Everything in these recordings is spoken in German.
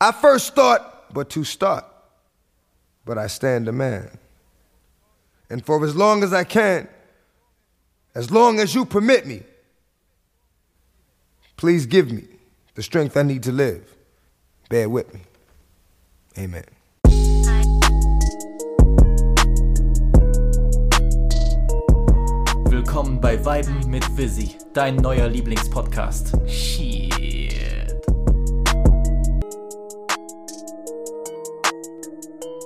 I first thought but to start, but I stand a man. And for as long as I can, as long as you permit me, please give me the strength I need to live. Bear with me. Amen. Willkommen bei Weiben mit Visi, dein neuer Lieblingspodcast. Shit.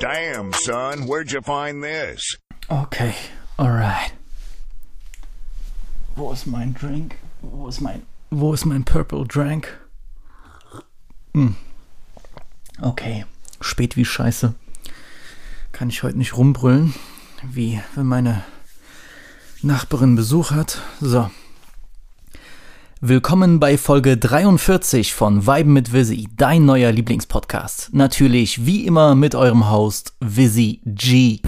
Damn, son, where'd you find this? Okay, alright. Wo ist mein Drink? Wo ist mein. Wo ist mein Purple Drink? Hm. Okay. Spät wie Scheiße. Kann ich heute nicht rumbrüllen. Wie wenn meine Nachbarin Besuch hat. So. Willkommen bei Folge 43 von Weiben mit Visi, dein neuer Lieblingspodcast. Natürlich wie immer mit eurem Host Visi G.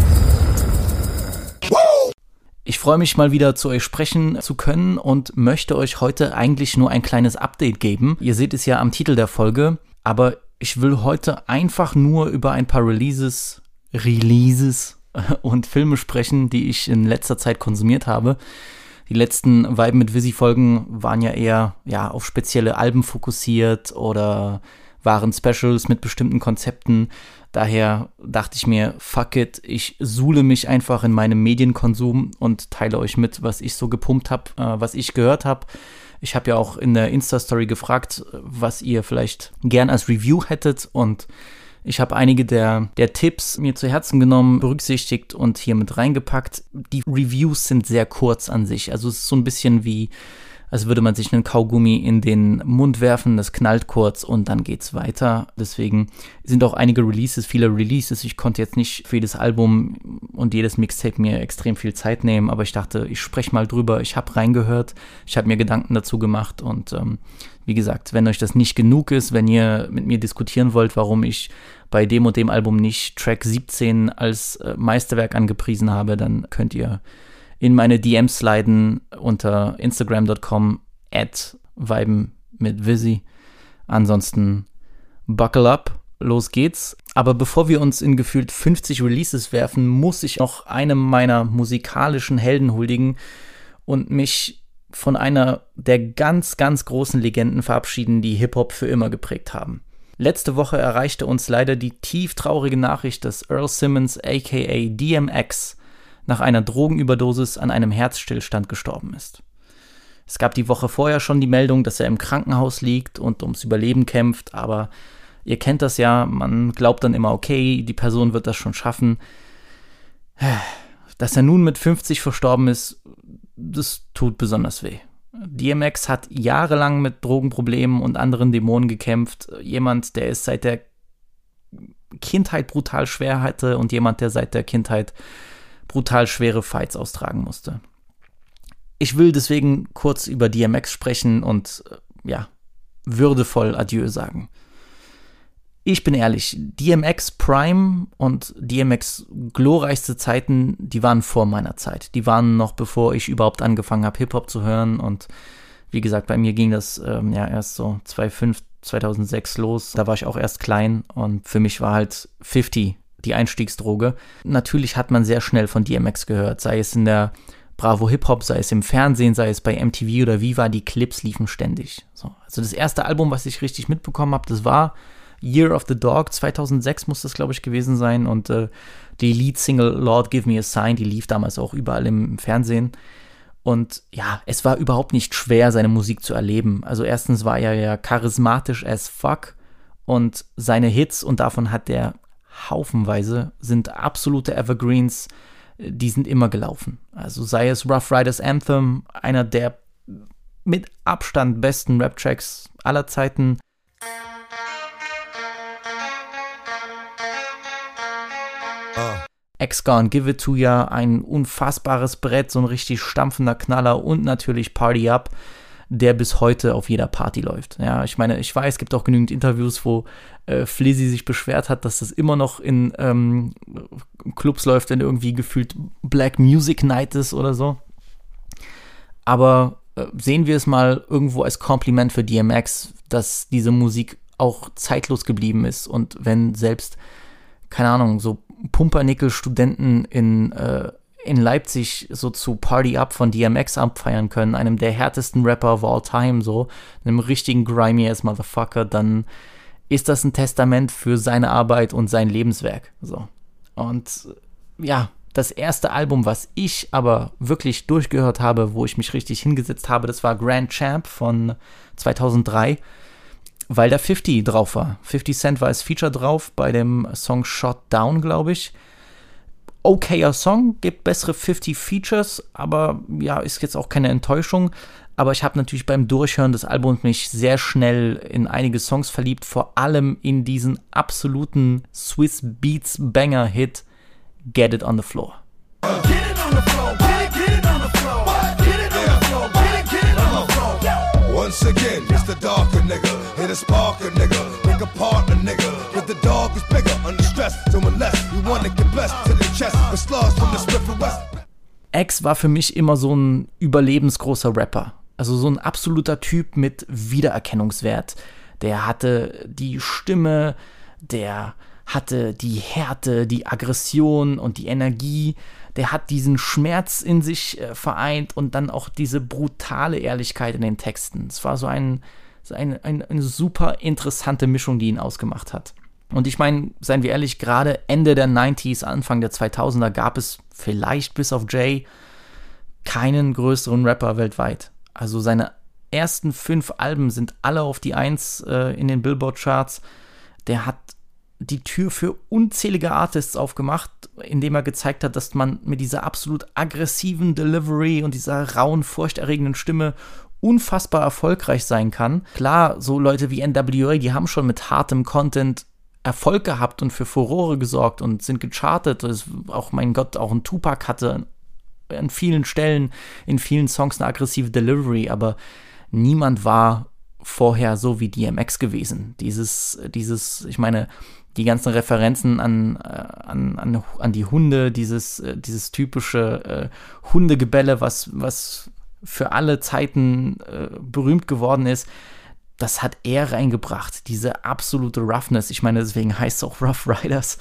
Ich freue mich mal wieder zu euch sprechen zu können und möchte euch heute eigentlich nur ein kleines Update geben. Ihr seht es ja am Titel der Folge, aber ich will heute einfach nur über ein paar Releases, Releases und Filme sprechen, die ich in letzter Zeit konsumiert habe. Die letzten Vibe mit Visi-Folgen waren ja eher ja, auf spezielle Alben fokussiert oder waren Specials mit bestimmten Konzepten. Daher dachte ich mir, fuck it, ich suhle mich einfach in meinem Medienkonsum und teile euch mit, was ich so gepumpt habe, äh, was ich gehört habe. Ich habe ja auch in der Insta-Story gefragt, was ihr vielleicht gern als Review hättet und ich habe einige der, der Tipps mir zu Herzen genommen, berücksichtigt und hier mit reingepackt. Die Reviews sind sehr kurz an sich. Also es ist so ein bisschen wie als würde man sich einen Kaugummi in den Mund werfen, das knallt kurz und dann geht's weiter. Deswegen sind auch einige Releases, viele Releases. Ich konnte jetzt nicht für jedes Album und jedes Mixtape mir extrem viel Zeit nehmen, aber ich dachte, ich spreche mal drüber. Ich habe reingehört, ich habe mir Gedanken dazu gemacht und ähm, wie gesagt, wenn euch das nicht genug ist, wenn ihr mit mir diskutieren wollt, warum ich bei dem und dem Album nicht Track 17 als äh, Meisterwerk angepriesen habe, dann könnt ihr in meine DMs sliden unter instagram.com at viben mit Visi. Ansonsten buckle up, los geht's. Aber bevor wir uns in gefühlt 50 Releases werfen, muss ich noch einem meiner musikalischen Helden huldigen und mich von einer der ganz, ganz großen Legenden verabschieden, die Hip-Hop für immer geprägt haben. Letzte Woche erreichte uns leider die tief traurige Nachricht, dass Earl Simmons aka DMX nach einer Drogenüberdosis an einem Herzstillstand gestorben ist. Es gab die Woche vorher schon die Meldung, dass er im Krankenhaus liegt und ums Überleben kämpft, aber ihr kennt das ja, man glaubt dann immer, okay, die Person wird das schon schaffen. Dass er nun mit 50 verstorben ist, das tut besonders weh. DMX hat jahrelang mit Drogenproblemen und anderen Dämonen gekämpft. Jemand, der es seit der Kindheit brutal schwer hatte und jemand, der seit der Kindheit brutal schwere Fights austragen musste. Ich will deswegen kurz über DMX sprechen und äh, ja, würdevoll Adieu sagen. Ich bin ehrlich, DMX Prime und DMX glorreichste Zeiten, die waren vor meiner Zeit. Die waren noch bevor ich überhaupt angefangen habe, Hip-Hop zu hören. Und wie gesagt, bei mir ging das ähm, ja erst so 2005, 2006 los. Da war ich auch erst klein und für mich war halt 50 die Einstiegsdroge. Natürlich hat man sehr schnell von DMX gehört, sei es in der Bravo Hip Hop, sei es im Fernsehen, sei es bei MTV oder Viva, die Clips liefen ständig. So, also das erste Album, was ich richtig mitbekommen habe, das war Year of the Dog, 2006 muss das glaube ich gewesen sein und äh, die Lead-Single Lord Give Me a Sign, die lief damals auch überall im Fernsehen. Und ja, es war überhaupt nicht schwer, seine Musik zu erleben. Also erstens war er ja charismatisch as fuck und seine Hits, und davon hat er haufenweise, sind absolute Evergreens, die sind immer gelaufen. Also sei es Rough Riders Anthem, einer der mit Abstand besten Rap-Tracks aller Zeiten. Uh. X-Gone, Give It To Ya, ein unfassbares Brett, so ein richtig stampfender Knaller und natürlich Party Up der bis heute auf jeder Party läuft. Ja, ich meine, ich weiß, es gibt auch genügend Interviews, wo äh, Flizzy sich beschwert hat, dass das immer noch in ähm, Clubs läuft, wenn irgendwie gefühlt Black Music Night ist oder so. Aber äh, sehen wir es mal irgendwo als Kompliment für DMX, dass diese Musik auch zeitlos geblieben ist und wenn selbst, keine Ahnung, so Pumpernickel-Studenten in, äh, in Leipzig so zu Party Up von DMX abfeiern können, einem der härtesten Rapper of all time, so, einem richtigen grimy ass Motherfucker, dann ist das ein Testament für seine Arbeit und sein Lebenswerk, so. Und ja, das erste Album, was ich aber wirklich durchgehört habe, wo ich mich richtig hingesetzt habe, das war Grand Champ von 2003, weil da 50 drauf war. 50 Cent war als Feature drauf bei dem Song Shot Down, glaube ich. Okayer Song, gibt bessere 50 Features, aber ja, ist jetzt auch keine Enttäuschung. Aber ich habe natürlich beim Durchhören des Albums mich sehr schnell in einige Songs verliebt, vor allem in diesen absoluten Swiss Beats Banger Hit Get It on the Floor. Once again, it's the darker nigga, hit a sparker nigga, make a partner nigga, the dog is bigger, under stress, so unless you wanna get blessed to the chest, with slugs from the Smith West. X war für mich immer so ein überlebensgroßer Rapper. Also so ein absoluter Typ mit Wiedererkennungswert. Der hatte die Stimme, der hatte die Härte, die Aggression und die Energie. Der hat diesen Schmerz in sich äh, vereint und dann auch diese brutale Ehrlichkeit in den Texten. Es war so, ein, so ein, ein, eine super interessante Mischung, die ihn ausgemacht hat. Und ich meine, seien wir ehrlich, gerade Ende der 90s, Anfang der 2000er gab es vielleicht bis auf Jay keinen größeren Rapper weltweit. Also seine ersten fünf Alben sind alle auf die Eins äh, in den Billboard-Charts. Der hat die Tür für unzählige Artists aufgemacht, indem er gezeigt hat, dass man mit dieser absolut aggressiven Delivery und dieser rauen, furchterregenden Stimme unfassbar erfolgreich sein kann. Klar, so Leute wie NWA, die haben schon mit hartem Content Erfolg gehabt und für Furore gesorgt und sind gechartet. Das auch, mein Gott, auch ein Tupac hatte an vielen Stellen in vielen Songs eine aggressive Delivery, aber niemand war vorher so wie DMX gewesen. Dieses, dieses, ich meine, die ganzen Referenzen an, äh, an, an, an die Hunde, dieses, äh, dieses typische äh, Hundegebälle, was, was für alle Zeiten äh, berühmt geworden ist, das hat er reingebracht, diese absolute Roughness. Ich meine, deswegen heißt es auch Rough Riders.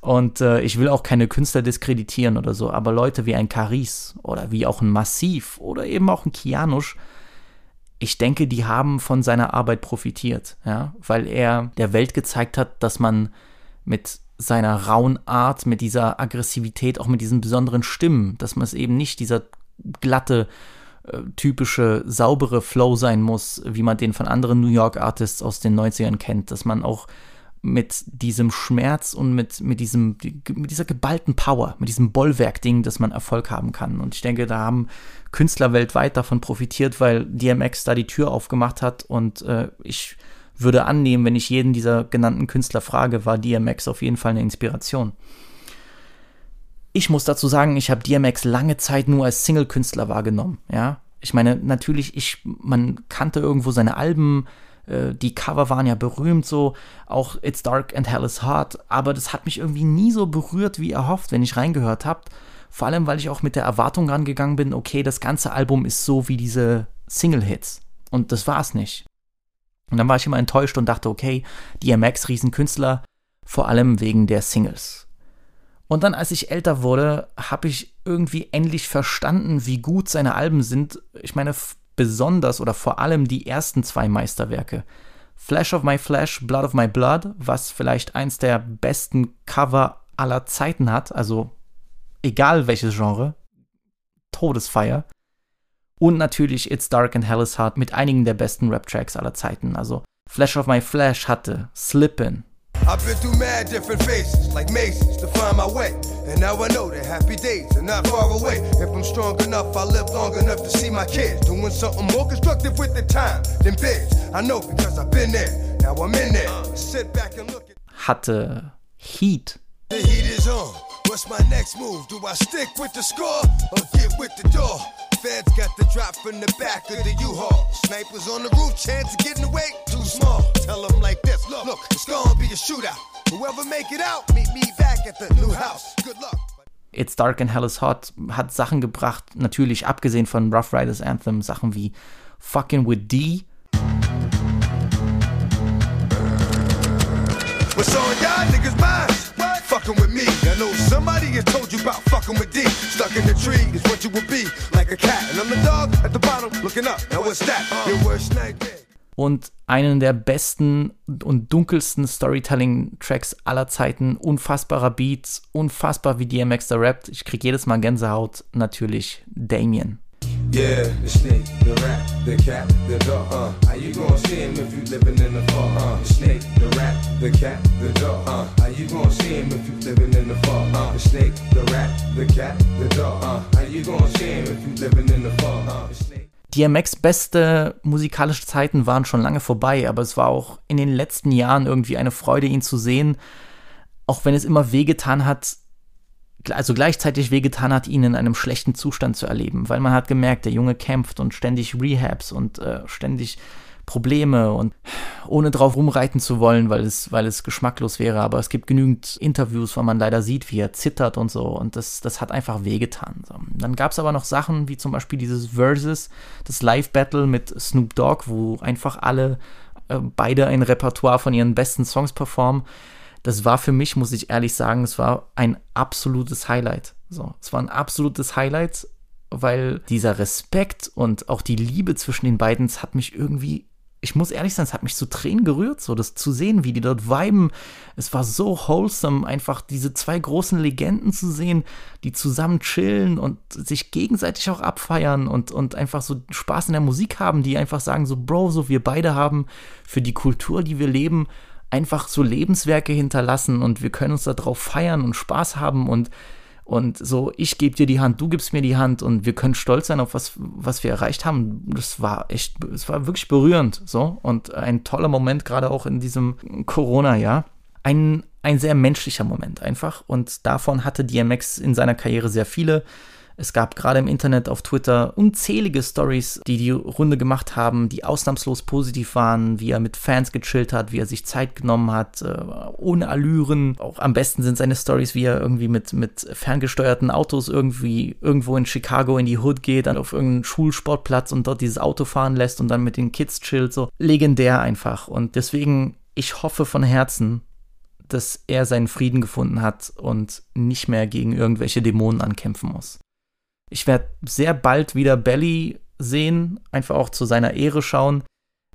Und äh, ich will auch keine Künstler diskreditieren oder so, aber Leute wie ein Caris oder wie auch ein Massiv oder eben auch ein Kianusch, ich denke, die haben von seiner Arbeit profitiert, ja, weil er der Welt gezeigt hat, dass man mit seiner rauen Art, mit dieser Aggressivität, auch mit diesen besonderen Stimmen, dass man es eben nicht dieser glatte, äh, typische, saubere Flow sein muss, wie man den von anderen New York Artists aus den 90ern kennt, dass man auch mit diesem Schmerz und mit, mit, diesem, mit dieser geballten Power, mit diesem Bollwerk-Ding, dass man Erfolg haben kann. Und ich denke, da haben Künstler weltweit davon profitiert, weil DMX da die Tür aufgemacht hat. Und äh, ich würde annehmen, wenn ich jeden dieser genannten Künstler frage, war DMX auf jeden Fall eine Inspiration. Ich muss dazu sagen, ich habe DMX lange Zeit nur als Single-Künstler wahrgenommen. Ja, ich meine, natürlich, ich, man kannte irgendwo seine Alben, äh, die Cover waren ja berühmt, so auch It's Dark and Hell is Hard, aber das hat mich irgendwie nie so berührt, wie erhofft, wenn ich reingehört habe. Vor allem, weil ich auch mit der Erwartung rangegangen bin, okay, das ganze Album ist so wie diese Single-Hits. Und das war's nicht. Und dann war ich immer enttäuscht und dachte, okay, DMX, Riesenkünstler, vor allem wegen der Singles. Und dann, als ich älter wurde, habe ich irgendwie endlich verstanden, wie gut seine Alben sind. Ich meine, besonders oder vor allem die ersten zwei Meisterwerke. Flash of My Flash, Blood of My Blood, was vielleicht eins der besten Cover aller Zeiten hat, also egal welches Genre, Todesfeier. Und natürlich It's Dark and Hell is Hard mit einigen der besten Rap-Tracks aller Zeiten. Also Flash of My Flash hatte Slippin', I've been through mad different phases, like mazes, to find my way. And now I know that happy days are not far away. If I'm strong enough, I'll live long enough to see my kids doing something more constructive with the time than bids. I know because I've been there. Now I'm in there. Sit back and look at. Hatte uh, Heat. The heat is on. What's my next move? Do I stick with the score or get with the door? Feds got the drop from the back of the U-Haul. Snipers on the roof, chance of getting away too small. Tell them like this, look, look, it's gonna be a shootout. Whoever make it out, meet me back at the new house. Good luck. It's Dark and Hell is Hot hat Sachen gebracht, natürlich abgesehen von Rough Riders Anthem, Sachen wie Fucking with D What's on y'all niggas' minds? Fucking with me. I know somebody has told you about fucking with D. Stuck in the tree is what you will be, like a cat. And I'm the dog at the bottom looking up. Now what's that? Your worst nightmare. und einen der besten und dunkelsten Storytelling-Tracks aller Zeiten. Unfassbarer Beats, unfassbar wie DMX da rappt. Ich krieg jedes Mal Gänsehaut. Natürlich Damien. Yeah, the snake, the rat, the cat, the dog. Uh, how you gonna see him if you living in the fog? Uh, the snake, the rat, the cat, the dog. Uh, how you gonna see him if you living in the fog? Uh, the snake, the rat, the cat, the dog. Uh, how you gonna see him if you living in the fog? Uh. DMX beste musikalische Zeiten waren schon lange vorbei, aber es war auch in den letzten Jahren irgendwie eine Freude, ihn zu sehen. Auch wenn es immer wehgetan hat, also gleichzeitig wehgetan hat, ihn in einem schlechten Zustand zu erleben, weil man hat gemerkt, der Junge kämpft und ständig Rehabs und äh, ständig Probleme und ohne drauf rumreiten zu wollen, weil es, weil es geschmacklos wäre. Aber es gibt genügend Interviews, wo man leider sieht, wie er zittert und so. Und das, das hat einfach wehgetan. So. Dann gab es aber noch Sachen wie zum Beispiel dieses Versus, das Live-Battle mit Snoop Dogg, wo einfach alle äh, beide ein Repertoire von ihren besten Songs performen. Das war für mich, muss ich ehrlich sagen, es war ein absolutes Highlight. So, es war ein absolutes Highlight, weil dieser Respekt und auch die Liebe zwischen den beiden, es hat mich irgendwie ich muss ehrlich sein, es hat mich zu Tränen gerührt, so das zu sehen, wie die dort viben. Es war so wholesome, einfach diese zwei großen Legenden zu sehen, die zusammen chillen und sich gegenseitig auch abfeiern und, und einfach so Spaß in der Musik haben, die einfach sagen, so Bro, so wir beide haben für die Kultur, die wir leben, einfach so Lebenswerke hinterlassen und wir können uns darauf feiern und Spaß haben und und so, ich gebe dir die Hand, du gibst mir die Hand und wir können stolz sein auf was, was wir erreicht haben. Das war echt, es war wirklich berührend, so. Und ein toller Moment, gerade auch in diesem Corona-Jahr. Ein, ein sehr menschlicher Moment einfach. Und davon hatte DMX in seiner Karriere sehr viele. Es gab gerade im Internet auf Twitter unzählige Stories, die die Runde gemacht haben, die ausnahmslos positiv waren, wie er mit Fans gechillt hat, wie er sich Zeit genommen hat, äh, ohne Allüren. Auch am besten sind seine Stories, wie er irgendwie mit, mit ferngesteuerten Autos irgendwie irgendwo in Chicago in die Hood geht, dann auf irgendeinen Schulsportplatz und dort dieses Auto fahren lässt und dann mit den Kids chillt. So legendär einfach. Und deswegen, ich hoffe von Herzen, dass er seinen Frieden gefunden hat und nicht mehr gegen irgendwelche Dämonen ankämpfen muss. Ich werde sehr bald wieder Belly sehen, einfach auch zu seiner Ehre schauen.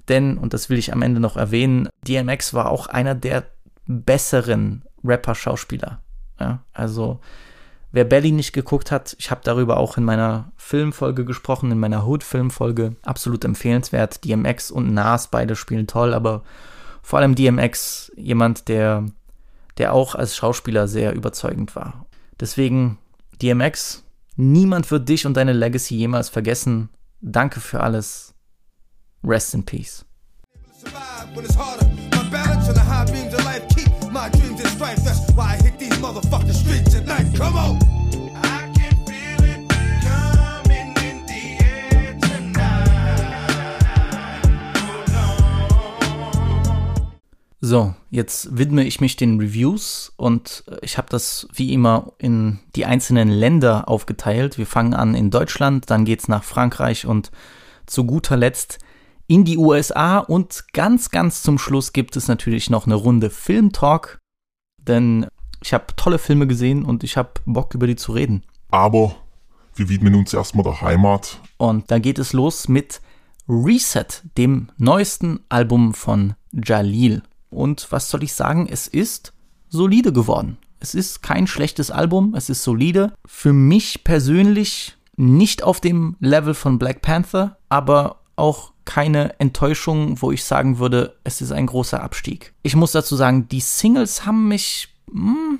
Denn, und das will ich am Ende noch erwähnen, DMX war auch einer der besseren Rapper-Schauspieler. Ja, also, wer Belly nicht geguckt hat, ich habe darüber auch in meiner Filmfolge gesprochen, in meiner Hood-Filmfolge. Absolut empfehlenswert. DMX und Nas, beide spielen toll, aber vor allem DMX, jemand, der, der auch als Schauspieler sehr überzeugend war. Deswegen DMX, Niemand wird dich und deine Legacy jemals vergessen. Danke für alles. Rest in peace. Come on! So, jetzt widme ich mich den Reviews und äh, ich habe das wie immer in die einzelnen Länder aufgeteilt. Wir fangen an in Deutschland, dann geht's nach Frankreich und zu guter Letzt in die USA und ganz, ganz zum Schluss gibt es natürlich noch eine Runde Filmtalk, denn ich habe tolle Filme gesehen und ich habe Bock über die zu reden. Aber wir widmen uns erstmal der Heimat. Und da geht es los mit Reset, dem neuesten Album von Jalil. Und was soll ich sagen? Es ist solide geworden. Es ist kein schlechtes Album, es ist solide. Für mich persönlich nicht auf dem Level von Black Panther, aber auch keine Enttäuschung, wo ich sagen würde, es ist ein großer Abstieg. Ich muss dazu sagen, die Singles haben mich. Hm,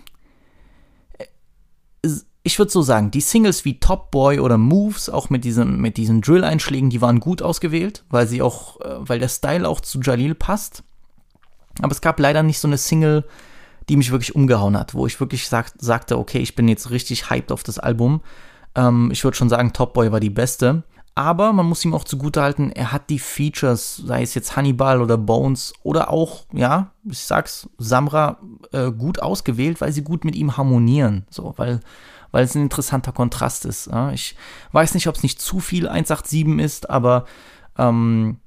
ich würde so sagen, die Singles wie Top Boy oder Moves, auch mit, diesem, mit diesen Drill-Einschlägen, die waren gut ausgewählt, weil sie auch, äh, weil der Style auch zu Jalil passt. Aber es gab leider nicht so eine Single, die mich wirklich umgehauen hat, wo ich wirklich sag, sagte, okay, ich bin jetzt richtig hyped auf das Album. Ähm, ich würde schon sagen, Top Boy war die beste. Aber man muss ihm auch zugutehalten, er hat die Features, sei es jetzt Hannibal oder Bones oder auch, ja, ich sag's, Samra, äh, gut ausgewählt, weil sie gut mit ihm harmonieren. So, weil, weil es ein interessanter Kontrast ist. Ja? Ich weiß nicht, ob es nicht zu viel 187 ist, aber ähm,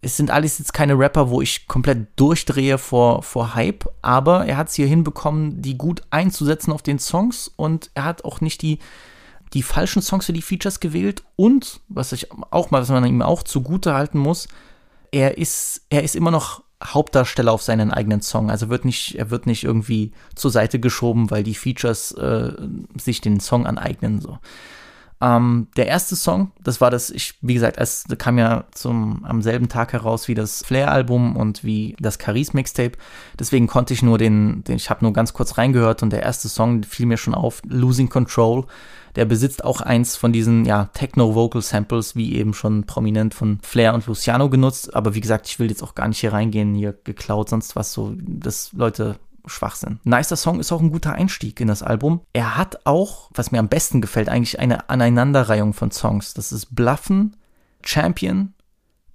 es sind alles jetzt keine Rapper, wo ich komplett durchdrehe vor, vor Hype, aber er hat es hier hinbekommen, die gut einzusetzen auf den Songs und er hat auch nicht die, die falschen Songs für die Features gewählt und, was ich auch mal, was man ihm auch zugute halten muss, er ist, er ist immer noch Hauptdarsteller auf seinen eigenen Song. Also wird nicht, er wird nicht irgendwie zur Seite geschoben, weil die Features äh, sich den Song aneignen. So. Ähm, der erste Song, das war das, ich, wie gesagt, es kam ja zum, am selben Tag heraus wie das Flair-Album und wie das Caris-Mixtape. Deswegen konnte ich nur den, den ich habe nur ganz kurz reingehört und der erste Song fiel mir schon auf, Losing Control. Der besitzt auch eins von diesen, ja, Techno-Vocal-Samples, wie eben schon prominent von Flair und Luciano genutzt. Aber wie gesagt, ich will jetzt auch gar nicht hier reingehen, hier geklaut, sonst was so, dass Leute Schwachsinn. Nicer Song ist auch ein guter Einstieg in das Album. Er hat auch, was mir am besten gefällt, eigentlich eine Aneinanderreihung von Songs. Das ist Bluffen, Champion,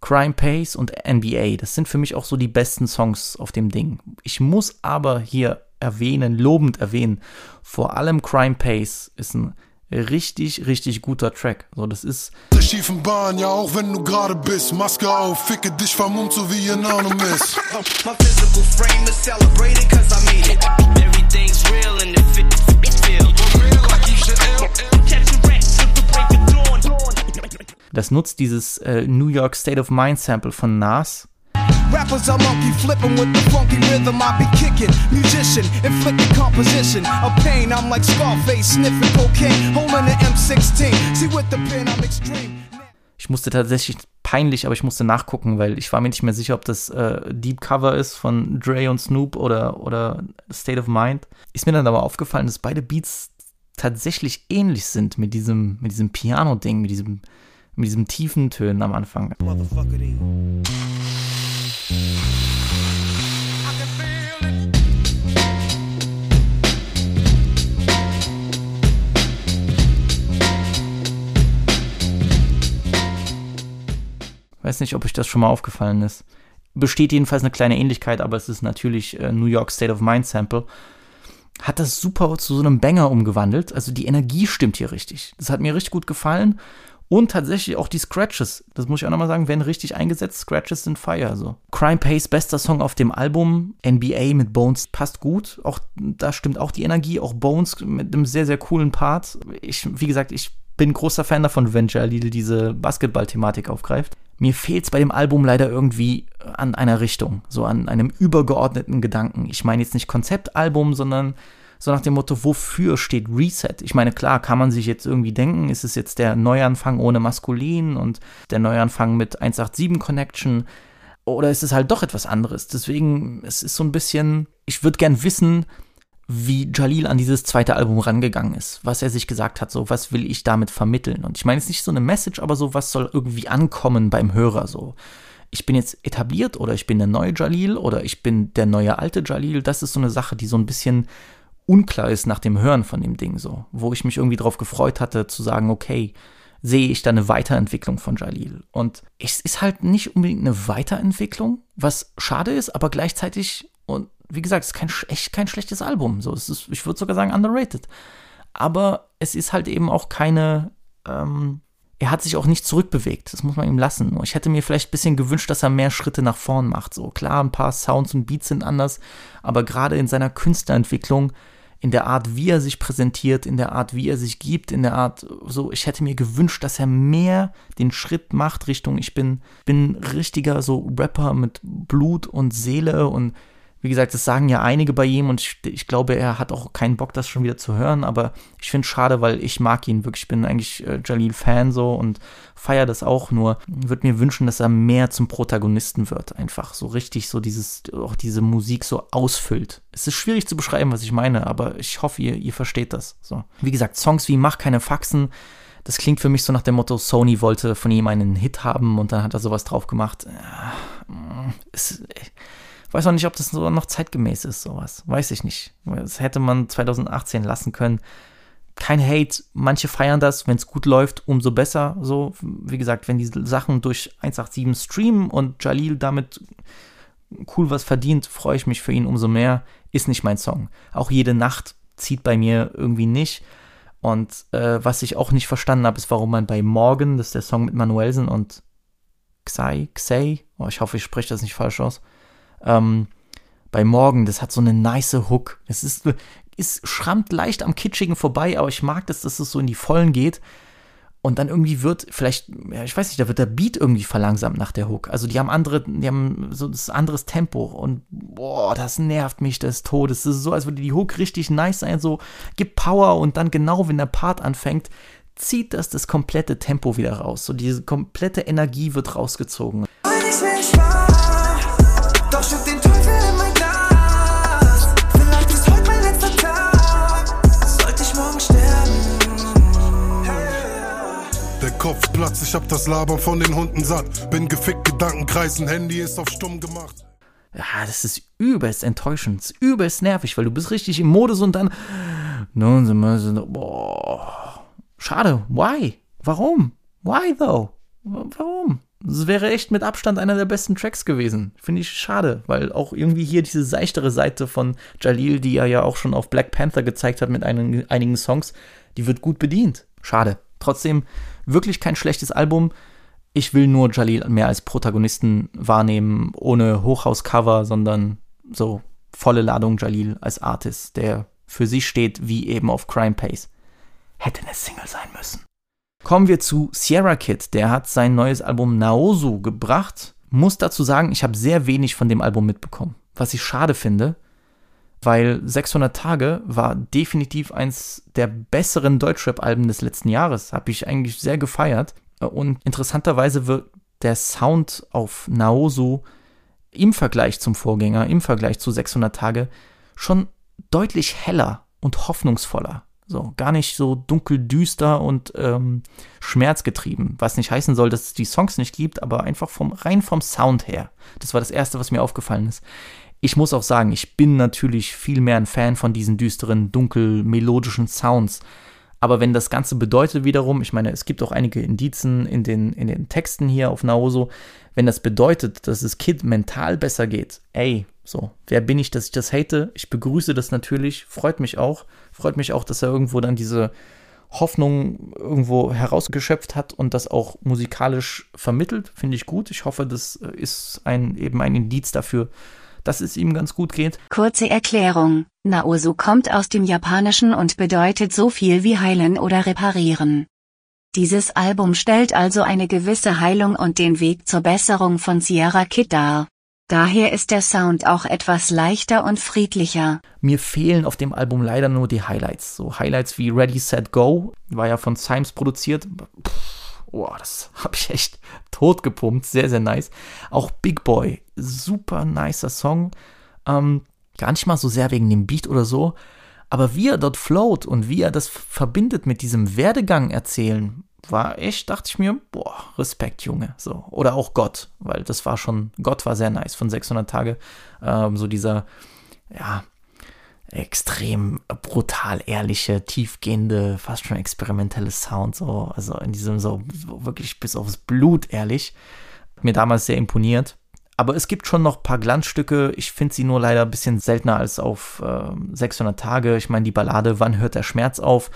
Crime Pace und NBA. Das sind für mich auch so die besten Songs auf dem Ding. Ich muss aber hier erwähnen, lobend erwähnen, vor allem Crime Pace ist ein richtig, richtig guter Track. So, das ist. Der schiefen Bahn, ja, auch wenn du gerade bist. Maske auf, ficke dich vermummt, so wie ist. My physical frame is celebrated cause I made it. Everything's real and it fit. Das nutzt dieses äh, New York State of Mind Sample von Nas Rappers are monkey flipping with the funky rhythm I be kicking. Musician, inflicting composition of pain. I'm like Scarface sniffing cocaine, holding an M16. See with the pen I'm extreme. Ich musste tatsächlich peinlich, aber ich musste nachgucken, weil ich war mir nicht mehr sicher, ob das äh, Deep Cover ist von Dre und Snoop oder, oder State of Mind. Ist mir dann aber aufgefallen, dass beide Beats tatsächlich ähnlich sind mit diesem, mit diesem Piano-Ding, mit diesem, mit diesem tiefen Tönen am Anfang. Motherfucker. Weiß nicht, ob euch das schon mal aufgefallen ist. Besteht jedenfalls eine kleine Ähnlichkeit, aber es ist natürlich äh, New York State of Mind Sample. Hat das super zu so einem Banger umgewandelt. Also die Energie stimmt hier richtig. Das hat mir richtig gut gefallen. Und tatsächlich auch die Scratches. Das muss ich auch nochmal sagen, werden richtig eingesetzt. Scratches sind Fire. So. Crime Pace, bester Song auf dem Album. NBA mit Bones passt gut. Auch da stimmt auch die Energie. Auch Bones mit einem sehr, sehr coolen Part. Ich, wie gesagt, ich bin großer Fan davon, wenn Jalil diese Basketball-Thematik aufgreift mir fehlt es bei dem Album leider irgendwie an einer Richtung, so an einem übergeordneten Gedanken. Ich meine jetzt nicht Konzeptalbum, sondern so nach dem Motto, wofür steht Reset? Ich meine, klar, kann man sich jetzt irgendwie denken, ist es jetzt der Neuanfang ohne Maskulin und der Neuanfang mit 187 Connection oder ist es halt doch etwas anderes? Deswegen, es ist so ein bisschen, ich würde gern wissen, wie Jalil an dieses zweite Album rangegangen ist, was er sich gesagt hat, so was will ich damit vermitteln. Und ich meine jetzt nicht so eine Message, aber so was soll irgendwie ankommen beim Hörer so. Ich bin jetzt etabliert oder ich bin der neue Jalil oder ich bin der neue alte Jalil. Das ist so eine Sache, die so ein bisschen unklar ist nach dem Hören von dem Ding so, wo ich mich irgendwie drauf gefreut hatte zu sagen, okay, sehe ich da eine Weiterentwicklung von Jalil. Und es ist halt nicht unbedingt eine Weiterentwicklung, was schade ist, aber gleichzeitig und wie gesagt, es ist kein, echt kein schlechtes Album. So, es ist, ich würde sogar sagen, underrated. Aber es ist halt eben auch keine. Ähm, er hat sich auch nicht zurückbewegt. Das muss man ihm lassen. Ich hätte mir vielleicht ein bisschen gewünscht, dass er mehr Schritte nach vorn macht. So klar, ein paar Sounds und Beats sind anders, aber gerade in seiner Künstlerentwicklung, in der Art, wie er sich präsentiert, in der Art, wie er sich gibt, in der Art, so, ich hätte mir gewünscht, dass er mehr den Schritt macht Richtung, ich bin, bin richtiger so Rapper mit Blut und Seele und wie gesagt, das sagen ja einige bei ihm und ich, ich, glaube, er hat auch keinen Bock, das schon wieder zu hören, aber ich finde es schade, weil ich mag ihn wirklich. Ich bin eigentlich äh, Jalil-Fan so und feiere das auch, nur würde mir wünschen, dass er mehr zum Protagonisten wird. Einfach so richtig so dieses, auch diese Musik so ausfüllt. Es ist schwierig zu beschreiben, was ich meine, aber ich hoffe, ihr, ihr versteht das. So. Wie gesagt, Songs wie Mach keine Faxen, das klingt für mich so nach dem Motto, Sony wollte von ihm einen Hit haben und dann hat er sowas drauf gemacht. Ja, mm, es, weiß auch nicht, ob das so noch zeitgemäß ist, sowas. Weiß ich nicht. Das hätte man 2018 lassen können. Kein Hate, manche feiern das, wenn es gut läuft, umso besser. So, wie gesagt, wenn die Sachen durch 187 streamen und Jalil damit cool was verdient, freue ich mich für ihn umso mehr. Ist nicht mein Song. Auch jede Nacht zieht bei mir irgendwie nicht. Und äh, was ich auch nicht verstanden habe, ist, warum man bei Morgen, das ist der Song mit Manuelsen und Xai, Xay, oh, ich hoffe, ich spreche das nicht falsch aus. Ähm, bei Morgen, das hat so eine nice Hook. Es ist, es schrammt leicht am Kitschigen vorbei, aber ich mag das, dass es so in die Vollen geht. Und dann irgendwie wird vielleicht, ja, ich weiß nicht, da wird der Beat irgendwie verlangsamt nach der Hook. Also die haben andere, die haben so das anderes Tempo und boah, das nervt mich des Todes. Das ist so, als würde die Hook richtig nice sein, so gibt Power und dann genau, wenn der Part anfängt, zieht das das komplette Tempo wieder raus. So diese komplette Energie wird rausgezogen. Ich hab das Labern von den Hunden satt. Bin gefickt, Gedanken kreisen, Handy ist auf stumm gemacht. Ja, das ist übelst enttäuschend, ist übelst nervig, weil du bist richtig im Modus und dann. Nun wir so, boah. Schade. Why? Warum? Why though? Warum? Das wäre echt mit Abstand einer der besten Tracks gewesen. Finde ich schade, weil auch irgendwie hier diese seichtere Seite von Jalil, die er ja auch schon auf Black Panther gezeigt hat mit einigen Songs, die wird gut bedient. Schade. Trotzdem wirklich kein schlechtes Album. Ich will nur Jalil mehr als Protagonisten wahrnehmen, ohne Hochhauscover, sondern so volle Ladung Jalil als Artist, der für sich steht, wie eben auf Crime Pace. Hätte eine Single sein müssen. Kommen wir zu Sierra Kid. Der hat sein neues Album Naosu gebracht. Muss dazu sagen, ich habe sehr wenig von dem Album mitbekommen. Was ich schade finde, weil 600 Tage war definitiv eins der besseren Deutschrap-Alben des letzten Jahres. Habe ich eigentlich sehr gefeiert. Und interessanterweise wird der Sound auf Naosu im Vergleich zum Vorgänger, im Vergleich zu 600 Tage, schon deutlich heller und hoffnungsvoller. So, gar nicht so dunkel, düster und ähm, schmerzgetrieben. Was nicht heißen soll, dass es die Songs nicht gibt, aber einfach vom, rein vom Sound her. Das war das Erste, was mir aufgefallen ist. Ich muss auch sagen, ich bin natürlich viel mehr ein Fan von diesen düsteren, dunkel, melodischen Sounds. Aber wenn das Ganze bedeutet wiederum, ich meine, es gibt auch einige Indizen in den, in den Texten hier auf Naoso, wenn das bedeutet, dass es Kid mental besser geht, ey, so, wer bin ich, dass ich das hate? Ich begrüße das natürlich, freut mich auch. Freut mich auch, dass er irgendwo dann diese Hoffnung irgendwo herausgeschöpft hat und das auch musikalisch vermittelt. Finde ich gut. Ich hoffe, das ist ein, eben ein Indiz dafür, dass es ihm ganz gut geht. Kurze Erklärung. Naosu kommt aus dem Japanischen und bedeutet so viel wie heilen oder reparieren. Dieses Album stellt also eine gewisse Heilung und den Weg zur Besserung von Sierra Kid dar. Daher ist der Sound auch etwas leichter und friedlicher. Mir fehlen auf dem Album leider nur die Highlights. So Highlights wie Ready, Set, Go, war ja von Symes produziert. Boah, das habe ich echt tot gepumpt. Sehr, sehr nice. Auch Big Boy, super nicer Song. Ähm, gar nicht mal so sehr wegen dem Beat oder so. Aber wie er dort float und wie er das verbindet mit diesem Werdegang erzählen, war echt, dachte ich mir, boah, Respekt, Junge. So. Oder auch Gott, weil das war schon, Gott war sehr nice von 600 Tage. Ähm, so dieser, ja, extrem brutal ehrliche, tiefgehende, fast schon experimentelle Sound, so, also in diesem so, so wirklich bis aufs Blut ehrlich. Mir damals sehr imponiert. Aber es gibt schon noch ein paar Glanzstücke. Ich finde sie nur leider ein bisschen seltener als auf äh, 600 Tage. Ich meine, die Ballade Wann hört der Schmerz auf?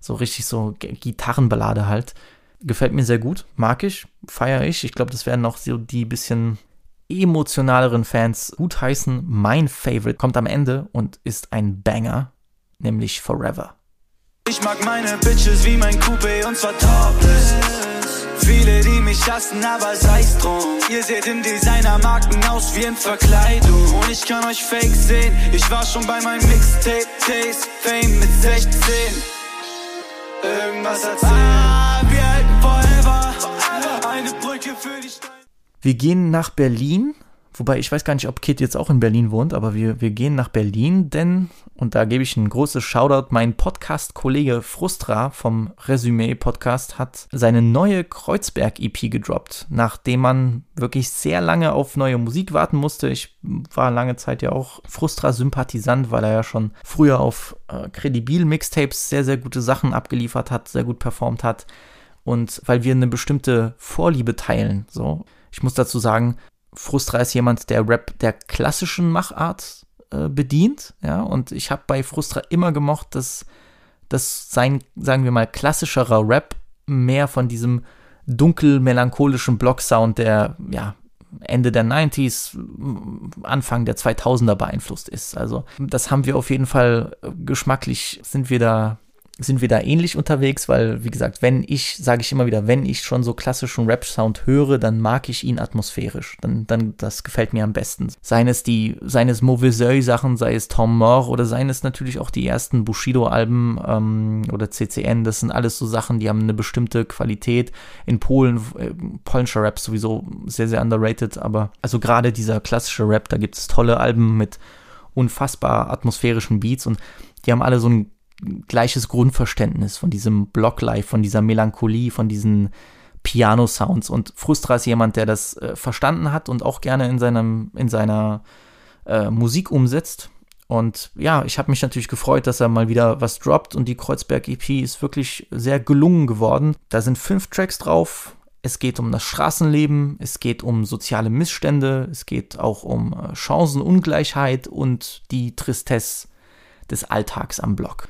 So richtig so Gitarrenballade halt. Gefällt mir sehr gut, mag ich, feiere ich. Ich glaube, das werden auch so die bisschen emotionaleren Fans gut heißen. Mein Favorite kommt am Ende und ist ein Banger, nämlich Forever. Ich mag meine Bitches wie mein Coupé und zwar topless. Viele, die mich hassen, aber sei's drum. Ihr seht im Designermarken aus wie in Verkleidung. Und ich kann euch fake sehen. Ich war schon bei meinem Mixtape, Taste, Fame mit 16 irgendwas erzählen. Ah, wir halten forever. Eine Brücke für die Steine. Wir gehen nach Berlin, wobei ich weiß gar nicht, ob Kit jetzt auch in Berlin wohnt, aber wir, wir gehen nach Berlin, denn, und da gebe ich ein großes Shoutout, mein Podcast-Kollege Frustra vom Resümee-Podcast hat seine neue Kreuzberg-EP gedroppt, nachdem man wirklich sehr lange auf neue Musik warten musste. Ich war lange Zeit ja auch Frustra-Sympathisant, weil er ja schon früher auf äh, Credibil-Mixtapes sehr, sehr gute Sachen abgeliefert hat, sehr gut performt hat und weil wir eine bestimmte Vorliebe teilen, so. Ich muss dazu sagen, Frustra ist jemand, der Rap der klassischen Machart äh, bedient, ja, und ich habe bei Frustra immer gemocht, dass, dass sein, sagen wir mal, klassischerer Rap mehr von diesem dunkel melancholischen Block-Sound, der ja Ende der 90s, Anfang der 2000er beeinflusst ist. Also das haben wir auf jeden Fall geschmacklich, sind wir da sind wir da ähnlich unterwegs, weil, wie gesagt, wenn ich, sage ich immer wieder, wenn ich schon so klassischen Rap-Sound höre, dann mag ich ihn atmosphärisch. Dann, dann, das gefällt mir am besten. Seien es die, seien es Mauvais-Sachen, sei es Tom Moore oder seien es natürlich auch die ersten Bushido-Alben ähm, oder CCN, das sind alles so Sachen, die haben eine bestimmte Qualität. In Polen, äh, polnischer Rap sowieso sehr, sehr underrated, aber also gerade dieser klassische Rap, da gibt es tolle Alben mit unfassbar atmosphärischen Beats und die haben alle so ein gleiches Grundverständnis von diesem Blocklife, von dieser Melancholie, von diesen Piano-Sounds. Und Frustra ist jemand, der das äh, verstanden hat und auch gerne in, seinem, in seiner äh, Musik umsetzt. Und ja, ich habe mich natürlich gefreut, dass er mal wieder was droppt und die Kreuzberg EP ist wirklich sehr gelungen geworden. Da sind fünf Tracks drauf. Es geht um das Straßenleben, es geht um soziale Missstände, es geht auch um äh, Chancenungleichheit und die Tristesse des Alltags am Block.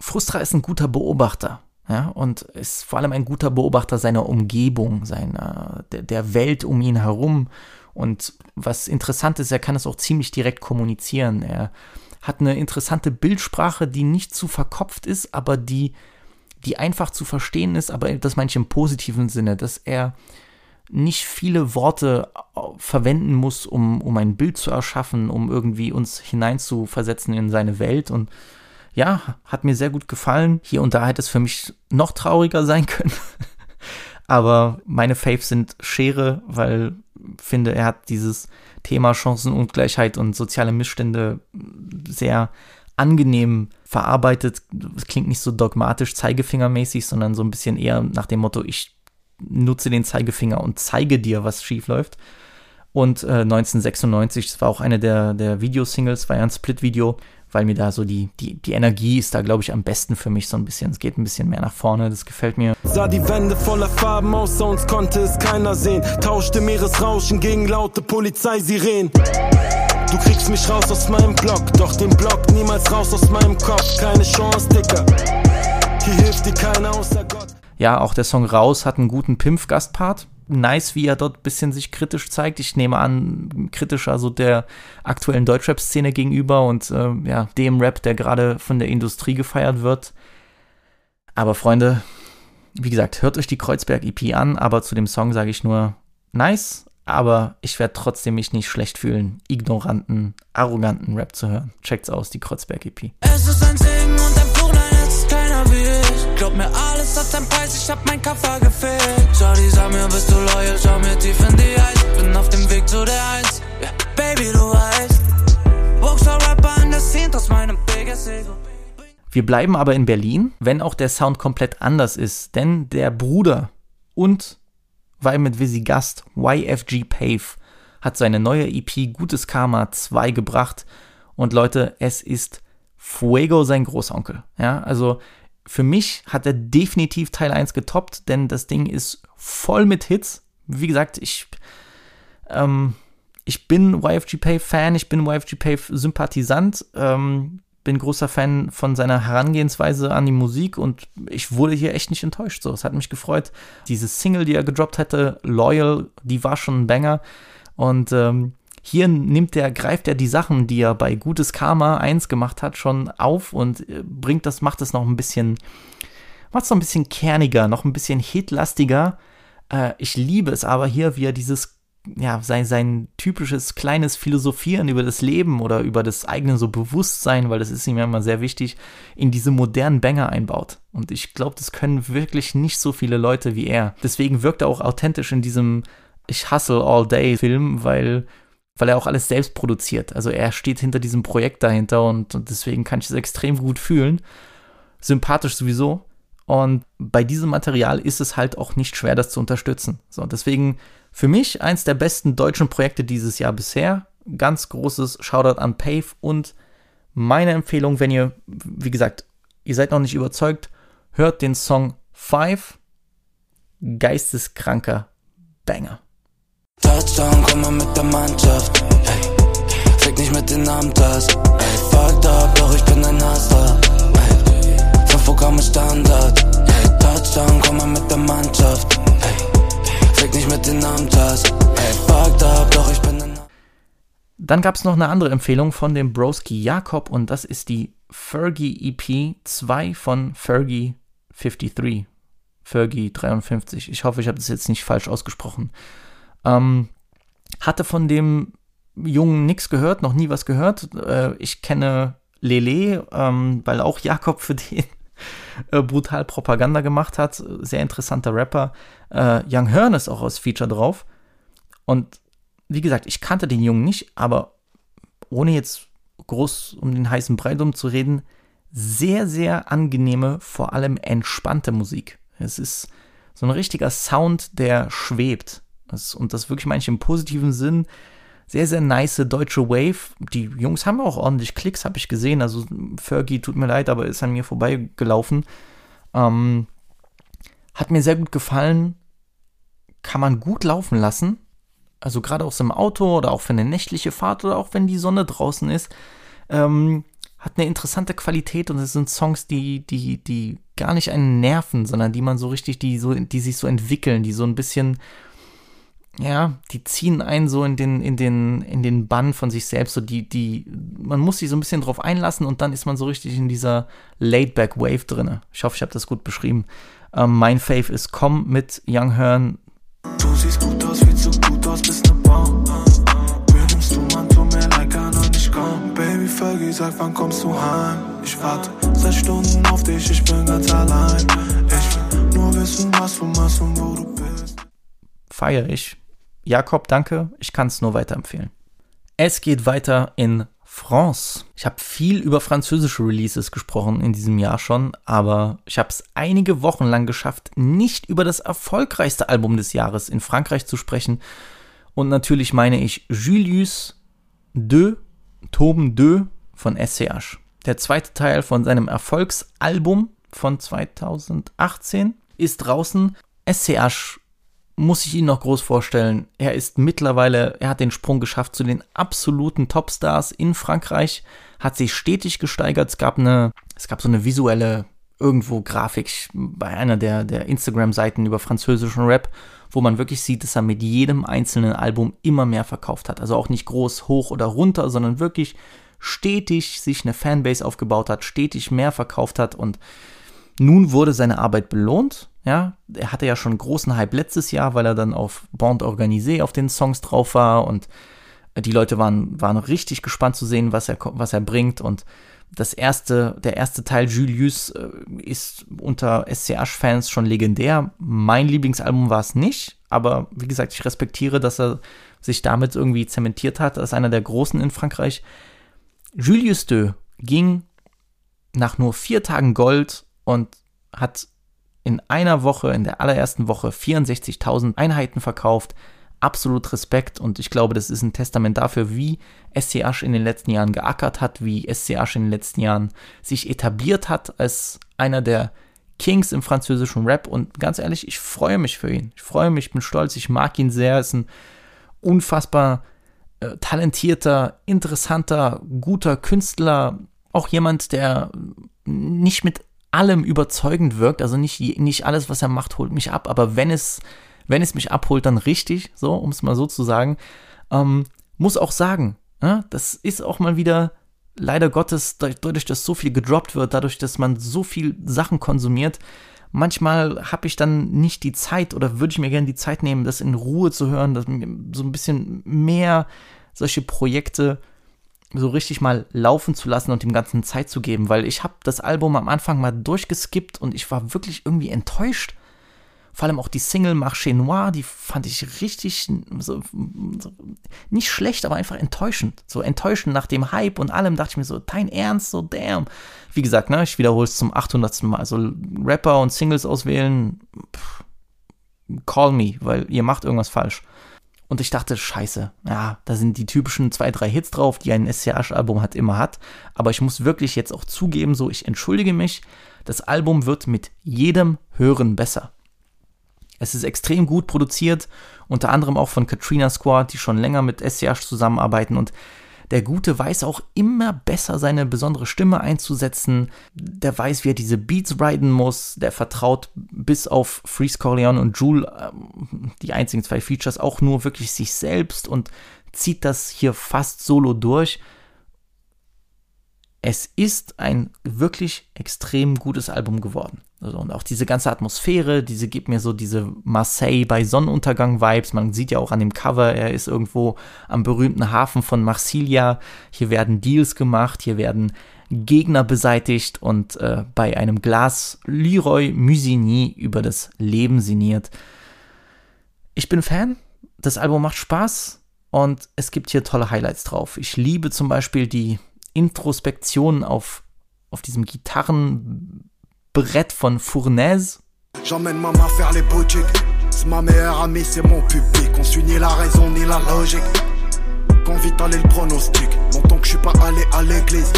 Frustra ist ein guter Beobachter. Ja, und ist vor allem ein guter Beobachter seiner Umgebung, seiner, der, der Welt um ihn herum. Und was interessant ist, er kann es auch ziemlich direkt kommunizieren. Er hat eine interessante Bildsprache, die nicht zu verkopft ist, aber die, die einfach zu verstehen ist, aber das meine ich im positiven Sinne, dass er nicht viele Worte verwenden muss, um, um ein Bild zu erschaffen, um irgendwie uns hineinzuversetzen in seine Welt und ja, hat mir sehr gut gefallen. Hier und da hätte es für mich noch trauriger sein können. Aber meine Faves sind Schere, weil finde, er hat dieses Thema Chancenungleichheit und soziale Missstände sehr angenehm verarbeitet. Es klingt nicht so dogmatisch zeigefingermäßig, sondern so ein bisschen eher nach dem Motto, ich nutze den Zeigefinger und zeige dir, was schief läuft. Und äh, 1996, das war auch eine der, der Videosingles, war ja ein Split-Video, weil mir da so die, die, die Energie ist da, glaube ich, am besten für mich so ein bisschen. Es geht ein bisschen mehr nach vorne, das gefällt mir. Sah die Wände voller Farben, außer uns konnte es keiner sehen. Tauschte Meeresrauschen gegen laute Polizeisirenen. Du kriegst mich raus aus meinem Block, doch den Block niemals raus aus meinem Kopf. Keine Chance, Dicker. Hier hilft dir keiner außer Gott. Ja, auch der Song Raus hat einen guten Pimpf-Gastpart nice, wie er dort ein bisschen sich kritisch zeigt. Ich nehme an, kritischer so der aktuellen Deutschrap-Szene gegenüber und äh, ja, dem Rap, der gerade von der Industrie gefeiert wird. Aber Freunde, wie gesagt, hört euch die Kreuzberg-EP an, aber zu dem Song sage ich nur nice, aber ich werde trotzdem mich nicht schlecht fühlen, ignoranten, arroganten Rap zu hören. Checkt's aus, die Kreuzberg-EP. Es ist ein Singen und ein Ich. Glaub mir, alles hat seinen Preis, ich hab mein Koffer gefehlt. Shorty, sag mir, bist du loyal, schau mir tief in die Eyes. Bin auf dem Weg zu der Eins, yeah. Baby, du weißt. Rockstar-Rapper in der Scene, aus meinem biggest Ego. Wir bleiben aber in Berlin, wenn auch der Sound komplett anders ist, denn der Bruder und weil mit Visi Gast YFG Pave hat seine neue EP Gutes Karma 2 gebracht und Leute, es ist Fuego sein Großonkel. Ja, also für mich hat er definitiv Teil 1 getoppt, denn das Ding ist voll mit Hits. Wie gesagt, ich, ähm, ich bin YFG Pave Fan, ich bin YFG Pave Sympathisant, ähm, bin großer Fan von seiner Herangehensweise an die Musik und ich wurde hier echt nicht enttäuscht. So, es hat mich gefreut. Diese Single, die er gedroppt hätte, Loyal, die war schon ein Banger. Und ähm, hier nimmt der, greift er die Sachen, die er bei Gutes Karma 1 gemacht hat, schon auf und äh, bringt das, macht es noch ein bisschen, macht es noch ein bisschen kerniger, noch ein bisschen hitlastiger. Äh, ich liebe es aber hier, wie er dieses, ja, sein, sein typisches kleines Philosophieren über das Leben oder über das eigene so Bewusstsein, weil das ist ihm ja immer sehr wichtig, in diese modernen Banger einbaut. Und ich glaube, das können wirklich nicht so viele Leute wie er. Deswegen wirkt er auch authentisch in diesem Ich hustle all day Film, weil weil er auch alles selbst produziert. Also er steht hinter diesem Projekt dahinter und, und deswegen kann ich es extrem gut fühlen. Sympathisch sowieso. Und bei diesem Material ist es halt auch nicht schwer, das zu unterstützen. So, deswegen für mich eins der besten deutschen Projekte dieses Jahr bisher. Ganz großes Shoutout an Pave und meine Empfehlung, wenn ihr, wie gesagt, ihr seid noch nicht überzeugt, hört den Song 5. Geisteskranker Banger. Touchdown, komm mal mit der Mannschaft. Fick nicht mit den Amtas. Hey, fucked up, doch ich bin ein Haster. Hey. Fünf Programme Standard. Touchdown, komm mal mit der Mannschaft. Fick nicht mit den Amtas. Hey, fucked up, doch ich bin ein dann gab es noch eine andere Empfehlung von dem Broski Jakob und das ist die Fergie EP 2 von Fergie 53. Fergie 53. Ich hoffe, ich habe das jetzt nicht falsch ausgesprochen. Ähm, hatte von dem Jungen nichts gehört, noch nie was gehört. Äh, ich kenne Lele, ähm, weil auch Jakob für den äh, brutal Propaganda gemacht hat. Sehr interessanter Rapper. Äh, Young Hearn ist auch als Feature drauf. Und wie gesagt, ich kannte den Jungen nicht, aber ohne jetzt groß um den heißen Brei zu reden, sehr, sehr angenehme, vor allem entspannte Musik. Es ist so ein richtiger Sound, der schwebt. Und das wirklich meine ich im positiven Sinn. Sehr, sehr nice deutsche Wave. Die Jungs haben auch ordentlich Klicks, habe ich gesehen. Also Fergie, tut mir leid, aber ist an mir vorbeigelaufen. Ähm, hat mir sehr gut gefallen. Kann man gut laufen lassen. Also gerade aus dem Auto oder auch für eine nächtliche Fahrt oder auch wenn die Sonne draußen ist. Ähm, hat eine interessante Qualität und es sind Songs, die, die, die gar nicht einen nerven, sondern die man so richtig, die so, die sich so entwickeln, die so ein bisschen, ja, die ziehen einen so in den, in den, in den Bann von sich selbst, so die, die, man muss sich so ein bisschen drauf einlassen und dann ist man so richtig in dieser Laidback Wave drinne. Ich hoffe, ich habe das gut beschrieben. Ähm, mein Fave ist Komm mit Young Hearn. Du siehst gut aus, viel zu gut aus, bist ne Baum. Mir nimmst du Mann, tu mir like an und ich komm. Baby, Fergie, sag, wann kommst du heim? Ich warte seit Stunden auf dich, ich bin ganz allein. Ich will nur wissen, was du machst und wo du bist. Feier ich. Jakob, danke. Ich kann es nur weiterempfehlen. Es geht weiter in France. Ich habe viel über französische Releases gesprochen in diesem Jahr schon, aber ich habe es einige Wochen lang geschafft, nicht über das erfolgreichste Album des Jahres in Frankreich zu sprechen. Und natürlich meine ich Julius de Toben de von SCH. Der zweite Teil von seinem Erfolgsalbum von 2018 ist draußen. SCH muss ich Ihnen noch groß vorstellen. Er ist mittlerweile, er hat den Sprung geschafft zu den absoluten Topstars in Frankreich, hat sich stetig gesteigert. Es gab eine, es gab so eine visuelle irgendwo Grafik bei einer der, der Instagram-Seiten über französischen Rap, wo man wirklich sieht, dass er mit jedem einzelnen Album immer mehr verkauft hat. Also auch nicht groß hoch oder runter, sondern wirklich stetig sich eine Fanbase aufgebaut hat, stetig mehr verkauft hat und nun wurde seine Arbeit belohnt. Ja, er hatte ja schon großen Hype letztes Jahr, weil er dann auf Band Organisé auf den Songs drauf war und die Leute waren, waren richtig gespannt zu sehen, was er, was er bringt und das erste, der erste Teil Julius äh, ist unter SCH-Fans schon legendär. Mein Lieblingsalbum war es nicht, aber wie gesagt, ich respektiere, dass er sich damit irgendwie zementiert hat als einer der Großen in Frankreich. Julius de ging nach nur vier Tagen Gold und hat in einer Woche, in der allerersten Woche 64.000 Einheiten verkauft. Absolut Respekt und ich glaube, das ist ein Testament dafür, wie SCH in den letzten Jahren geackert hat, wie SCH in den letzten Jahren sich etabliert hat als einer der Kings im französischen Rap und ganz ehrlich, ich freue mich für ihn. Ich freue mich, bin stolz, ich mag ihn sehr, ist ein unfassbar äh, talentierter, interessanter, guter Künstler, auch jemand, der nicht mit allem überzeugend wirkt. Also nicht, nicht alles, was er macht, holt mich ab, aber wenn es, wenn es mich abholt, dann richtig, so, um es mal so zu sagen. Ähm, muss auch sagen, ja, das ist auch mal wieder leider Gottes, dadurch, dass so viel gedroppt wird, dadurch, dass man so viel Sachen konsumiert, manchmal habe ich dann nicht die Zeit oder würde ich mir gerne die Zeit nehmen, das in Ruhe zu hören, dass so ein bisschen mehr solche Projekte so richtig mal laufen zu lassen und dem Ganzen Zeit zu geben, weil ich habe das Album am Anfang mal durchgeskippt und ich war wirklich irgendwie enttäuscht. Vor allem auch die Single Marché Noir, die fand ich richtig so, so, nicht schlecht, aber einfach enttäuschend. So enttäuschend nach dem Hype und allem dachte ich mir so, dein Ernst, so damn. Wie gesagt, ne, ich wiederhole es zum 800. Mal. Also Rapper und Singles auswählen, pff, call me, weil ihr macht irgendwas falsch. Und ich dachte, scheiße, ja, da sind die typischen zwei, drei Hits drauf, die ein SCH-Album hat, immer hat. Aber ich muss wirklich jetzt auch zugeben, so, ich entschuldige mich, das Album wird mit jedem Hören besser. Es ist extrem gut produziert, unter anderem auch von Katrina Squad, die schon länger mit SCH zusammenarbeiten und der Gute weiß auch immer besser seine besondere Stimme einzusetzen. Der weiß, wie er diese Beats riden muss. Der vertraut bis auf Freeze Corleone und Jule, ähm, die einzigen zwei Features, auch nur wirklich sich selbst und zieht das hier fast solo durch. Es ist ein wirklich extrem gutes Album geworden. Also, und auch diese ganze Atmosphäre, diese gibt mir so diese Marseille bei Sonnenuntergang-Vibes. Man sieht ja auch an dem Cover, er ist irgendwo am berühmten Hafen von Marsilia. Hier werden Deals gemacht, hier werden Gegner beseitigt und äh, bei einem Glas Leroy Musigny über das Leben sinniert. Ich bin Fan, das Album macht Spaß und es gibt hier tolle Highlights drauf. Ich liebe zum Beispiel die Introspektion auf, auf diesem Gitarren Brett von Fournaise. J'emmène maman faire les boutiques. C'est ma meilleure amie, c'est mon public. On suit ni la raison ni la logique. Qu'on vite aller le pronostic. Longtemps que je suis pas allé à l'église.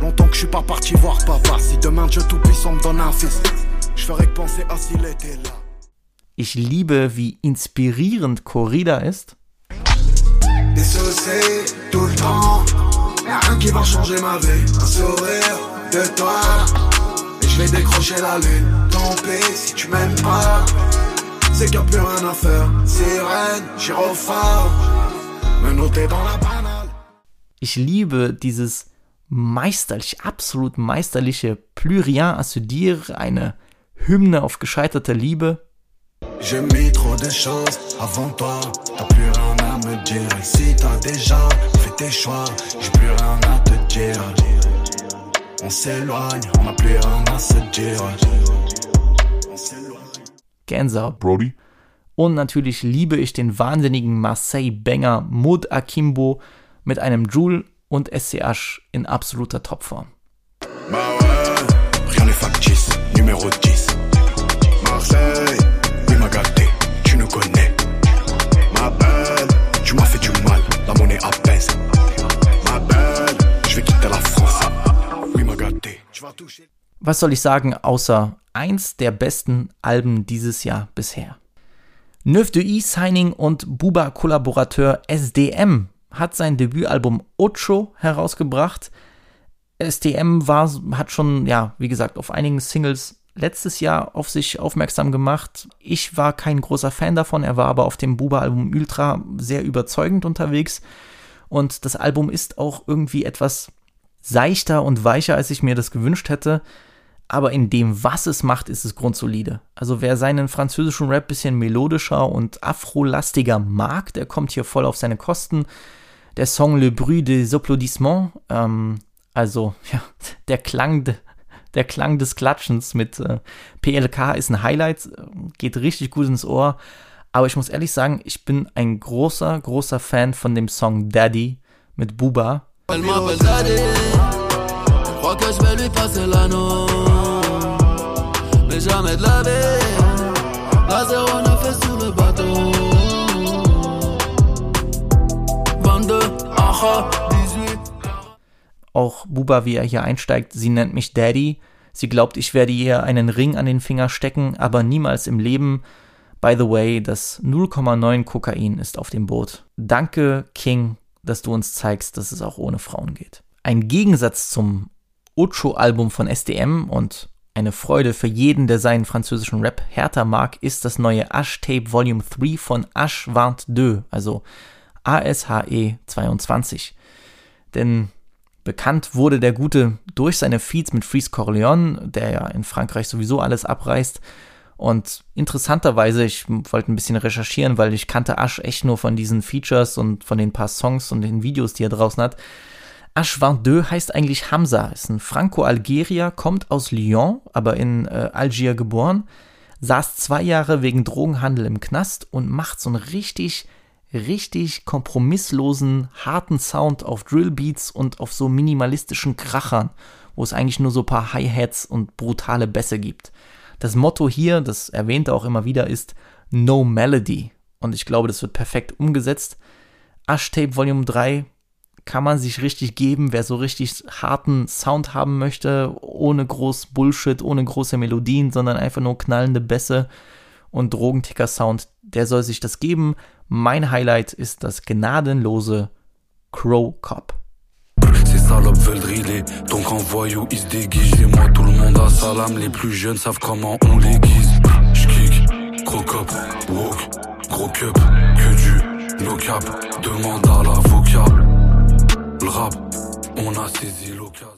Longtemps que je suis pas parti voir papa. Si demain Dieu tout-puissant me donne un fils, je ferais que penser à s'il était là. Ich liebe, wie inspirierend Corrida ist. Des tout le temps. Y'a rien qui va changer ma vie. Un sourire de toi. Je vais décrocher la lune. Tant pis si tu m'aimes pas. C'est qu'il n'y a plus rien à faire. Sirène, gyrophare. Me noter dans la banale. Ich liebe dieses meisterlich, absolut meisterliche Plus rien à se dire, eine Hymne auf gescheiterte Liebe. J'ai mis trop de choses avant toi. T'as plus rien à me dire. Si t'as déjà fait tes choix, j'ai plus rien à te dire. On s'éloigne, on n'a plus rien à se dire. On s'éloigne. Gänsehaut. Brody? Und natürlich liebe ich den wahnsinnigen Marseille-Banger Maud Akimbo mit einem Joule und SCH in absoluter Topform. Bah ouais, rien n'est factice, numéro 10. Marseille, oui m'a gâté, tu nous connais. Ma belle, tu m'as fait du mal, la monnaie apaise. Ma belle, je vais quitter la France. Was soll ich sagen, außer eins der besten Alben dieses Jahr bisher? Neuf de I Signing und Buba-Kollaborateur SDM hat sein Debütalbum Ocho herausgebracht. SDM war, hat schon, ja, wie gesagt, auf einigen Singles letztes Jahr auf sich aufmerksam gemacht. Ich war kein großer Fan davon, er war aber auf dem Buba-Album Ultra sehr überzeugend unterwegs. Und das Album ist auch irgendwie etwas seichter und weicher, als ich mir das gewünscht hätte. Aber in dem, was es macht, ist es grundsolide. Also wer seinen französischen Rap bisschen melodischer und afrolastiger mag, der kommt hier voll auf seine Kosten. Der Song Le Bruit des Applaudissements, ähm, also ja, der Klang, de, der Klang des Klatschens mit äh, PLK ist ein Highlight, äh, geht richtig gut ins Ohr. Aber ich muss ehrlich sagen, ich bin ein großer, großer Fan von dem Song Daddy mit Buba. Elle m'appelle. Je crois que je vais lui passer l'anneau. Mais jamais de la vie. La 09 est sur le bateau. 22, aha, 18. Auch Buba, wie er hier einsteigt, sie nennt mich Daddy. Sie glaubt, ich werde ihr einen Ring an den Finger stecken, aber niemals im Leben. By the way, das 0,9 Kokain ist auf dem Boot. Danke, King, dass du uns zeigst, dass es auch ohne Frauen geht. Ein Gegensatz zum Ocho-Album von SDM und eine Freude für jeden, der seinen französischen Rap härter mag, ist das neue Ash Tape Volume 3 von Ash 22, also ASHE 22. Denn bekannt wurde der Gute durch seine Feeds mit Freeze Corleone, der ja in Frankreich sowieso alles abreißt. Und interessanterweise, ich wollte ein bisschen recherchieren, weil ich kannte Ash echt nur von diesen Features und von den paar Songs und den Videos, die er draußen hat. Ash 22 heißt eigentlich Hamza, ist ein Franco-Algerier, kommt aus Lyon, aber in äh, Algier geboren, saß zwei Jahre wegen Drogenhandel im Knast und macht so einen richtig, richtig kompromisslosen, harten Sound auf Drillbeats und auf so minimalistischen Krachern, wo es eigentlich nur so ein paar Hi-Hats und brutale Bässe gibt. Das Motto hier, das erwähnte auch immer wieder, ist No Melody. Und ich glaube, das wird perfekt umgesetzt. Ashtape Volume 3 kann man sich richtig geben, wer so richtig harten Sound haben möchte, ohne groß Bullshit, ohne große Melodien, sondern einfach nur knallende Bässe und Drogenticker-Sound, der soll sich das geben. Mein Highlight ist das gnadenlose Crow Cop. Ces salopes veulent driller, donc en voyou ils se déguisent. Et moi tout le monde a salam, les plus jeunes savent comment on les guise. J'kick, gros cop, woke, gros cup, que du le cap, demande à l'avocat. Le rap, on a saisi l'occasion.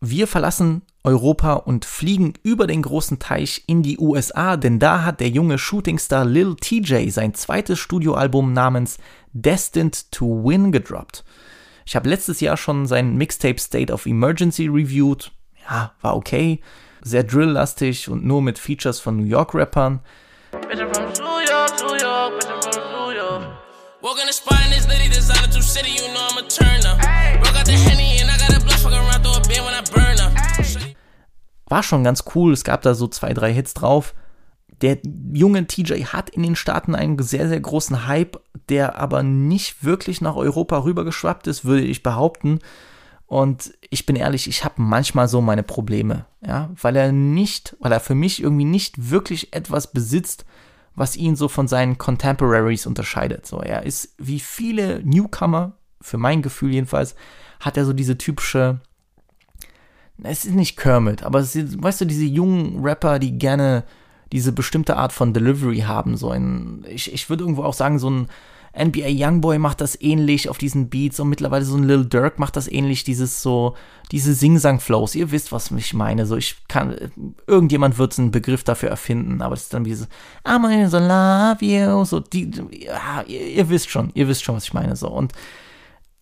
Wir verlassen Europa und fliegen über den großen Teich in die USA, denn da hat der junge Shootingstar Lil TJ sein zweites Studioalbum namens Destined to Win gedroppt. Ich habe letztes Jahr schon sein Mixtape State of Emergency reviewed. Ja, war okay. Sehr drill-lastig und nur mit Features von New burn her. War schon ganz cool. Es gab da so zwei, drei Hits drauf. Der junge TJ hat in den Staaten einen sehr, sehr großen Hype, der aber nicht wirklich nach Europa rübergeschwappt ist, würde ich behaupten. Und ich bin ehrlich, ich habe manchmal so meine Probleme, ja, weil er nicht, weil er für mich irgendwie nicht wirklich etwas besitzt, was ihn so von seinen Contemporaries unterscheidet. So, er ist wie viele Newcomer, für mein Gefühl jedenfalls, hat er so diese typische, es ist nicht Kermit, aber es ist, weißt du, diese jungen Rapper, die gerne diese bestimmte Art von Delivery haben, so ein, ich, ich würde irgendwo auch sagen, so ein NBA Youngboy macht das ähnlich auf diesen Beats und mittlerweile so ein Lil Durk macht das ähnlich, dieses so, diese Sing-Sang-Flows. Ihr wisst, was ich meine. So, ich kann, irgendjemand wird einen Begriff dafür erfinden, aber es ist dann wie so, I'm gonna so love you, so, die, ja, ihr, ihr wisst schon, ihr wisst schon, was ich meine, so. Und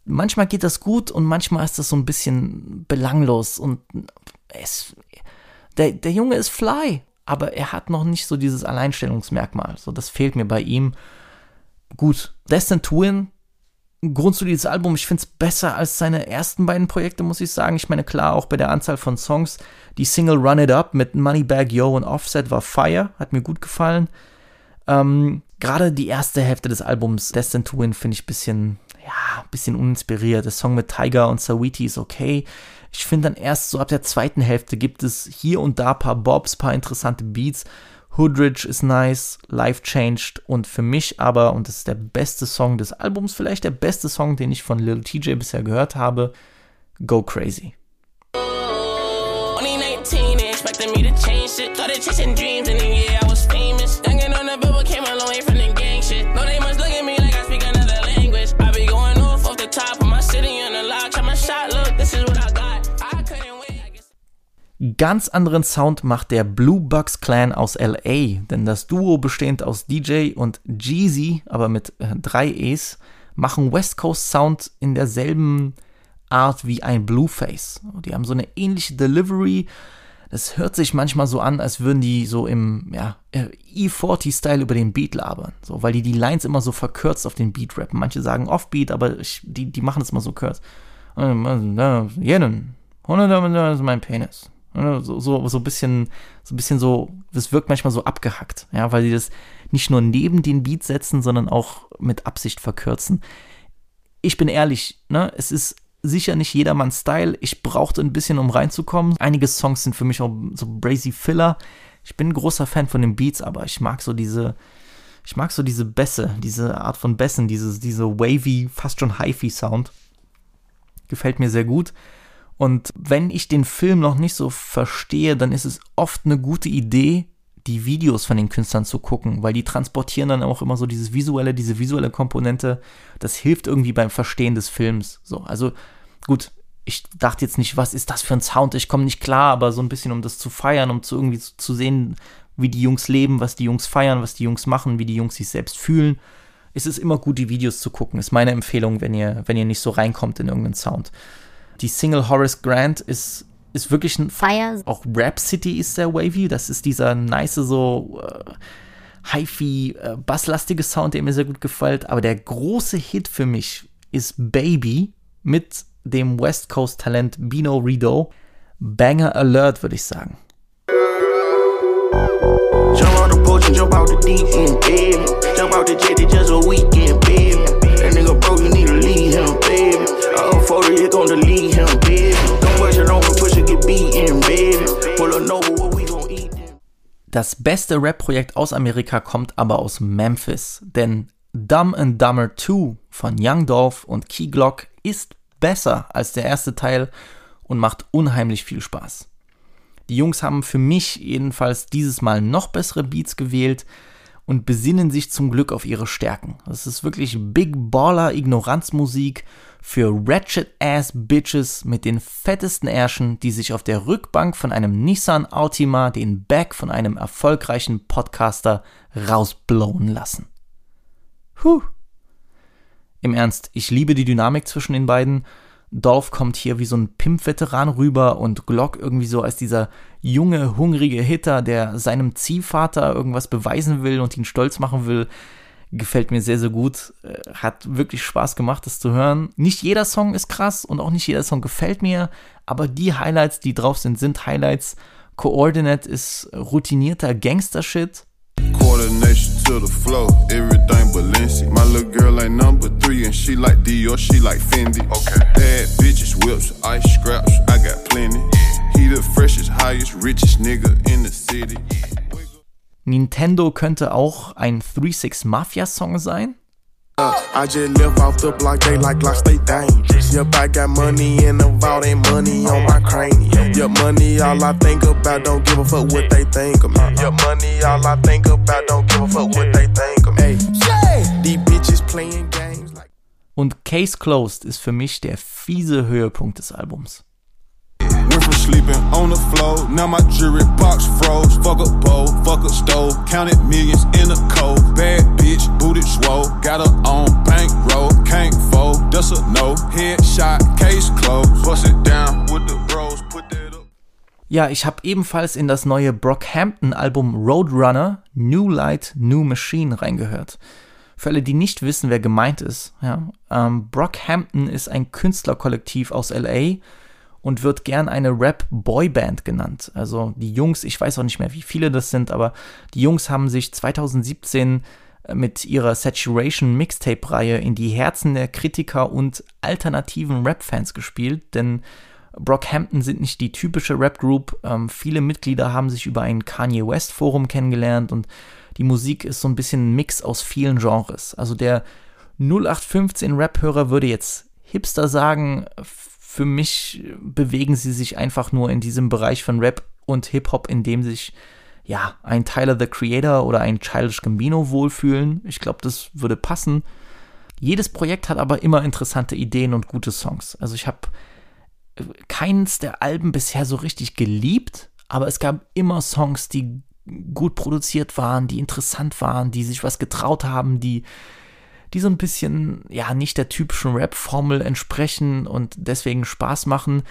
manchmal geht das gut und manchmal ist das so ein bisschen belanglos und es, der, der Junge ist fly, aber er hat noch nicht so dieses Alleinstellungsmerkmal. So, das fehlt mir bei ihm gut, Destined to Win, Grund zu dieses Album, ich finde es besser als seine ersten beiden Projekte, muss ich sagen. Ich meine, klar, auch bei der Anzahl von Songs. Die Single Run It Up mit Moneybag Yo und Offset war Fire, hat mir gut gefallen. Ähm, Gerade die erste Hälfte des Albums Destined to Win finde ich ein bisschen, ja, bisschen uninspiriert. Der Song mit Tiger und Sawiti ist okay. Ich finde dann erst so ab der zweiten Hälfte gibt es hier und da paar Bobs, paar interessante Beats. Hoodridge ist nice, Life Changed und für mich aber, und das ist der beste Song des Albums, vielleicht der beste Song, den ich von Lil TJ bisher gehört habe, Go Crazy. Only 19, they expected me to change shit. Started chasing dreams, and then yeah, Ganz anderen Sound macht der Blue Bucks Clan aus LA, denn das Duo bestehend aus DJ und Jeezy, aber mit äh, drei E's, machen West Coast Sound in derselben Art wie ein Blueface. Die haben so eine ähnliche Delivery. Das hört sich manchmal so an, als würden die so im ja, äh, E40-Style über den Beat labern. So, weil die die Lines immer so verkürzt auf den Beat rappen. Manche sagen Offbeat, aber ich, die, die machen es immer so kurz. Jeden. 100 ist mein Penis. So, so, so ein bisschen, so ein bisschen so, das wirkt manchmal so abgehackt, ja, weil die das nicht nur neben den Beat setzen, sondern auch mit Absicht verkürzen. Ich bin ehrlich, ne, es ist sicher nicht jedermanns Style. Ich brauchte ein bisschen, um reinzukommen. Einige Songs sind für mich auch so brazy Filler. Ich bin ein großer Fan von den Beats, aber ich mag so diese, ich mag so diese Bässe, diese Art von Bässen, diese, diese wavy, fast schon Hi-Fi-Sound. Gefällt mir sehr gut. Und wenn ich den Film noch nicht so verstehe, dann ist es oft eine gute Idee, die Videos von den Künstlern zu gucken, weil die transportieren dann auch immer so dieses visuelle, diese visuelle Komponente. Das hilft irgendwie beim Verstehen des Films. So, also gut, ich dachte jetzt nicht, was ist das für ein Sound? Ich komme nicht klar, aber so ein bisschen, um das zu feiern, um zu irgendwie zu, zu sehen, wie die Jungs leben, was die Jungs feiern, was die Jungs machen, wie die Jungs sich selbst fühlen. Es ist immer gut, die Videos zu gucken. Ist meine Empfehlung, wenn ihr, wenn ihr nicht so reinkommt in irgendeinen Sound. Die Single Horace Grant ist ist wirklich ein Fire. Auch Rap City ist sehr wavy. Das ist dieser nice, so äh, Hi-Fi, äh, basslastige Sound, der mir sehr gut gefällt. Aber der große Hit für mich ist Baby mit dem West Coast Talent Bino Rido. Banger Alert, würde ich sagen. Jump on the porch and jump out the deep end, baby. Jump out the jet, it's just a weekend, baby. I up 40, you gonna delete him, baby. Don't push it on, push it, get beaten, baby. Pull a Nova, what we gon' eat? Das beste Rap-Projekt aus Amerika kommt aber aus Memphis, denn Dumb and Dumber 2 von Young Dolph und Key Glock ist besser als der erste Teil und macht unheimlich viel Spaß. Die Jungs haben für mich jedenfalls dieses Mal noch bessere Beats gewählt und besinnen sich zum Glück auf ihre Stärken. Das ist wirklich Big Baller Ignoranzmusik für Ratchet Ass Bitches mit den fettesten Ärschen, die sich auf der Rückbank von einem Nissan Altima den Back von einem erfolgreichen Podcaster rausblowen lassen. Huh. Im Ernst, ich liebe die Dynamik zwischen den beiden Dolph kommt hier wie so ein Pimp-Veteran rüber und Glock irgendwie so als dieser junge, hungrige Hitter, der seinem Ziehvater irgendwas beweisen will und ihn stolz machen will. Gefällt mir sehr, sehr gut. Äh, hat wirklich Spaß gemacht, das zu hören. Nicht jeder Song ist krass und auch nicht jeder Song gefällt mir, aber die Highlights, die drauf sind, sind Highlights. Coordinate ist routinierter Gangster-Shit. Coordination to the flow, everything Balenci. My little girl ain't number three, and she like Dior, she like Fendi. Okay. Bad bitches, whips, ice scraps, I got plenty. He the freshest, highest, richest nigga in the city. Nintendo könnte auch ein 3-6 Mafia Song sein. I just live off the block, they like blocks, they dangerous. Yep, I got money in the vault, ain't money on my cranium. Yep, money all I think about, don't give a fuck what they think of me. Yep, money all I think about, don't give a fuck what they think of me. These bitches playing games like Und Case Closed ist für mich der fiese Höhepunkt des Albums. Went from sleeping on the floor, now my jewelry box froze. Fuck a bowl, fuck a stove, counted millions in a cold. Bad bitch, booted swole, got her on bankroll, can't fold, that's a no. Headshot, case closed, bust it down with the bros, put that. Ja, ich habe ebenfalls in das neue Brockhampton-Album Roadrunner New Light, New Machine reingehört. Für alle, die nicht wissen, wer gemeint ist, ja, ähm, Brockhampton ist ein Künstlerkollektiv aus LA und wird gern eine Rap-Boyband genannt. Also die Jungs, ich weiß auch nicht mehr, wie viele das sind, aber die Jungs haben sich 2017 äh, mit ihrer Saturation Mixtape-Reihe in die Herzen der Kritiker und alternativen Rap-Fans gespielt, denn Brockhampton sind nicht die typische Rap-Group. Ähm, viele Mitglieder haben sich über ein Kanye West-Forum kennengelernt und die Musik ist so ein bisschen ein Mix aus vielen Genres. Also der 0815 Rap-Hörer würde jetzt Hipster sagen, für mich bewegen sie sich einfach nur in diesem Bereich von Rap und Hip-Hop, in dem sich ja ein Tyler the Creator oder ein Childish Gambino wohlfühlen. Ich glaube, das würde passen. Jedes Projekt hat aber immer interessante Ideen und gute Songs. Also ich habe äh, keins der Alben bisher so richtig geliebt, aber es gab immer Songs, die gut produziert waren, die interessant waren, die sich was getraut haben, die die so ein bisschen, ja, nicht der typischen Rap-Formel entsprechen und deswegen Spaß machen.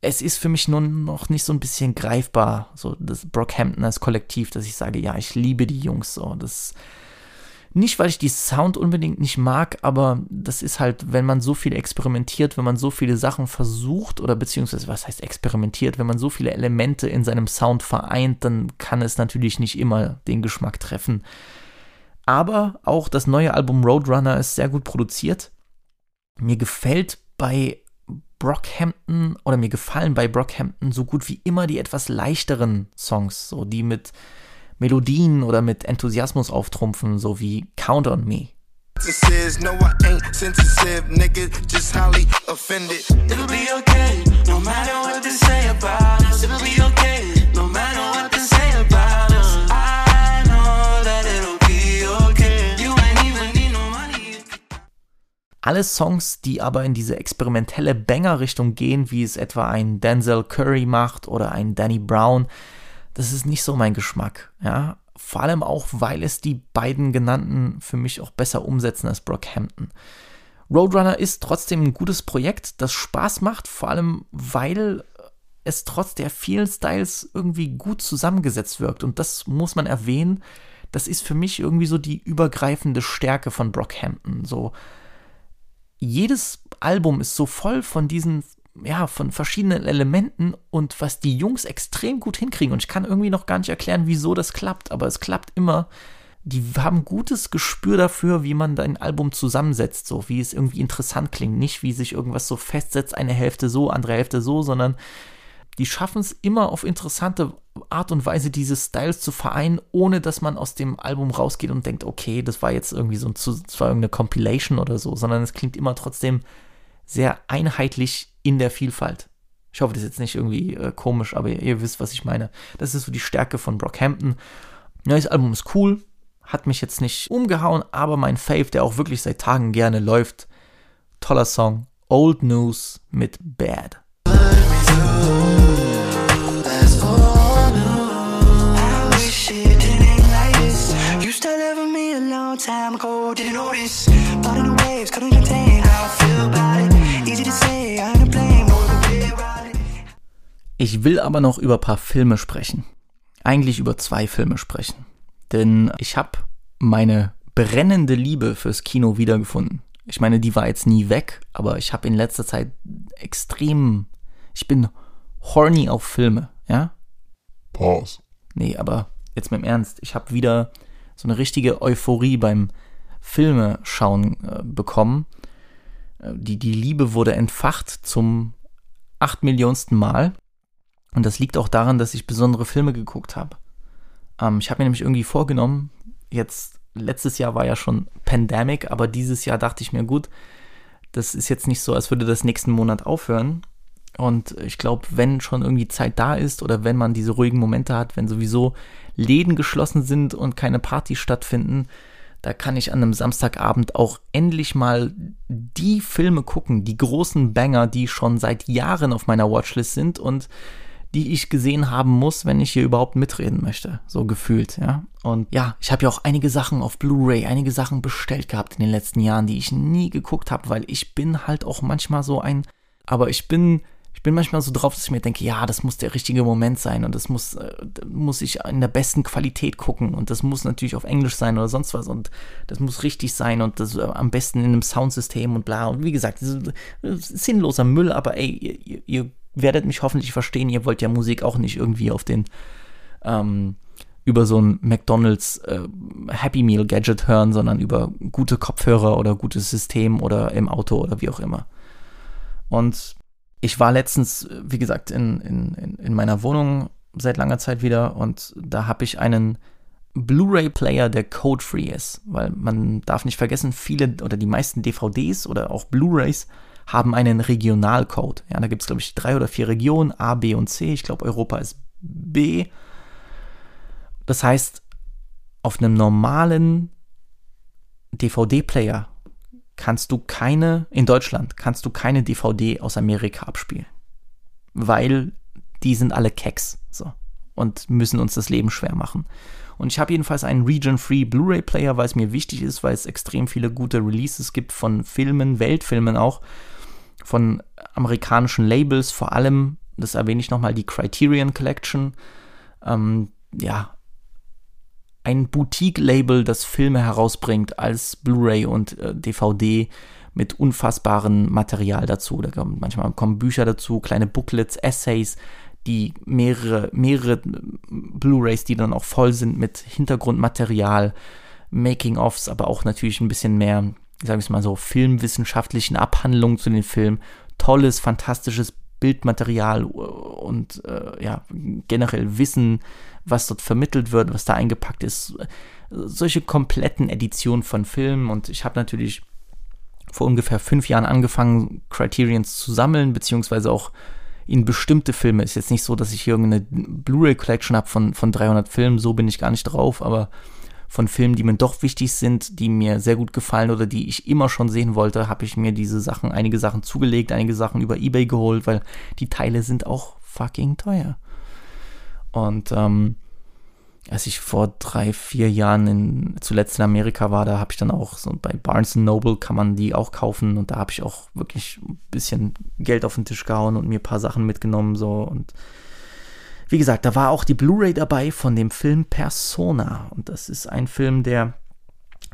Es ist für mich nur noch nicht so ein bisschen greifbar, so das Brockhampton als Kollektiv, dass ich sage, ja, ich liebe die Jungs so. Das nicht, weil ich die Sound unbedingt nicht mag, aber das ist halt, wenn man so viel experimentiert, wenn man so viele Sachen versucht oder beziehungsweise was heißt experimentiert, wenn man so viele Elemente in seinem Sound vereint, dann kann es natürlich nicht immer den Geschmack treffen. Aber auch das neue Album Roadrunner ist sehr gut produziert. Mir gefällt bei Brockhampton oder mir gefallen bei Brockhampton so gut wie immer die etwas leichteren Songs, so die mit Melodien oder mit Enthusiasmus auftrumpfen, so wie Count on Me. No, I ain't sensitive, nigga, just highly offended. Alle Songs, die aber in diese experimentelle Banger-Richtung gehen, wie es etwa ein Denzel Curry macht oder ein Danny Brown, das ist nicht so mein Geschmack. Ja, vor allem auch, weil es die beiden genannten für mich auch besser umsetzen als Brockhampton. Roadrunner ist trotzdem ein gutes Projekt, das Spaß macht, vor allem weil es trotz der vielen Styles irgendwie gut zusammengesetzt wirkt. Und das muss man erwähnen. Das ist für mich irgendwie so die übergreifende Stärke von Brockhampton. So, jedes Album ist so voll von diesen, ja, von verschiedenen Elementen und was die Jungs extrem gut hinkriegen. Und ich kann irgendwie noch gar nicht erklären, wieso das klappt, aber es klappt immer. Die haben gutes Gespür dafür, wie man ein Album zusammensetzt, so wie es irgendwie interessant klingt. Nicht wie sich irgendwas so festsetzt, eine Hälfte so, andere Hälfte so, sondern die schaffen es immer auf interessante Art und Weise, diese Styles zu vereinen, ohne dass man aus dem Album rausgeht und denkt, okay, das war jetzt irgendwie so ein, das irgendeine Compilation oder so, sondern es klingt immer trotzdem sehr einheitlich in der Vielfalt. Ich hoffe, das ist jetzt nicht irgendwie äh, komisch, aber ihr, ihr, wisst, was ich meine. Das ist so die Stärke von Brockhampton. Neues Album ist cool, hat mich jetzt nicht umgehauen, aber mein Fave, der auch wirklich seit Tagen gerne läuft, toller Song, Old News mit Bad. Time ago, didn't notice. In the waves, couldn't contain how I feel about it. Easy to say, I ain't blame, no, Ich will aber noch über ein paar Filme sprechen. Eigentlich über zwei Filme sprechen. Denn ich habe meine brennende Liebe fürs Kino wiedergefunden. Ich meine, die war jetzt nie weg, aber ich habe in letzter Zeit extrem. Ich bin horny auf Filme, ja? Pause. Nee, aber jetzt mit dem Ernst. Ich habe wieder so eine richtige Euphorie beim Filme schauen äh, bekommen. Äh, die, die Liebe wurde entfacht zum acht Millionsten Mal. Und das liegt auch daran, dass ich besondere Filme geguckt habe. Ähm, ich habe mir nämlich irgendwie vorgenommen, jetzt, letztes Jahr war ja schon Pandemic, aber dieses Jahr dachte ich mir, gut, das ist jetzt nicht so, als würde das nächsten Monat aufhören. Und ich glaube, wenn schon irgendwie Zeit da ist oder wenn man diese ruhigen Momente hat, wenn sowieso Läden geschlossen sind und keine Partys stattfinden, da kann ich an einem Samstagabend auch endlich mal die Filme gucken, die großen Banger, die schon seit Jahren auf meiner Watchlist sind und die ich gesehen haben muss, wenn ich hier überhaupt mitreden möchte, so gefühlt, ja. Und ja, ich habe ja auch einige Sachen auf Blu-ray, einige Sachen bestellt gehabt in den letzten Jahren, die ich nie geguckt habe, weil ich bin halt auch manchmal so ein, aber ich bin ich bin manchmal so drauf, dass ich mir denke, ja, das muss der richtige Moment sein und das muss, äh, muss ich in der besten Qualität gucken und das muss natürlich auf Englisch sein oder sonst was und das muss richtig sein und das äh, am besten in einem Soundsystem und bla. Und wie gesagt, sinnloser Müll, aber ey, ihr, ihr, werdet mich hoffentlich verstehen, ihr wollt ja Musik auch nicht irgendwie auf den ähm, über so ein McDonalds äh, Happy Meal Gadget hören, sondern über gute Kopfhörer oder gutes System oder im Auto oder wie auch immer. Und ich war letztens, wie gesagt, in, in, in meiner Wohnung seit langer Zeit wieder und da habe ich einen Blu-ray-Player, der code-free ist, weil man darf nicht vergessen, viele oder die meisten DVDs oder auch Blu-rays haben einen Regionalcode. Ja, da gibt es, glaube ich, drei oder vier Regionen, A, B und C. Ich glaube, Europa ist B. Das heißt, auf einem normalen DVD-Player kannst du keine, in Deutschland kannst du keine DVD aus Amerika abspielen. Weil die sind alle Keks so, und müssen uns das Leben schwer machen. Und ich habe jedenfalls einen Region-Free Blu-ray-Player, weil es mir wichtig ist, weil es extrem viele gute Releases gibt von Filmen, Weltfilmen auch, von amerikanischen Labels, vor allem, das erwähne ich nochmal, die Criterion Collection. Ähm, ja, ein Boutique-Label, das Filme herausbringt als Blu-ray und äh, DVD mit unfassbarem Material dazu. Da kommen, manchmal kommen Bücher dazu, kleine Booklets, Essays, die mehrere, mehrere Blu-rays, die dann auch voll sind mit Hintergrundmaterial, Making-ofs, aber auch natürlich ein bisschen mehr, sagen wir mal so, filmwissenschaftlichen Abhandlungen zu den Filmen. Tolles, fantastisches Bildmaterial und äh, ja, generell Wissen, was dort vermittelt wird, was da eingepackt ist. Solche kompletten Editionen von Filmen und ich habe natürlich vor ungefähr fünf Jahren angefangen, Criterions zu sammeln, beziehungsweise auch in bestimmte Filme. Ist jetzt nicht so, dass ich hier irgendeine Blu-ray-Collection habe von, von 300 Filmen, so bin ich gar nicht drauf, aber von Filmen, die mir doch wichtig sind, die mir sehr gut gefallen oder die ich immer schon sehen wollte, habe ich mir diese Sachen, einige Sachen zugelegt, einige Sachen über Ebay geholt, weil die Teile sind auch fucking teuer. Und ähm, als ich vor drei, vier Jahren in, zuletzt in Amerika war, da habe ich dann auch so bei Barnes Noble kann man die auch kaufen und da habe ich auch wirklich ein bisschen Geld auf den Tisch gehauen und mir ein paar Sachen mitgenommen so und wie gesagt, da war auch die Blu-ray dabei von dem Film Persona. Und das ist ein Film, der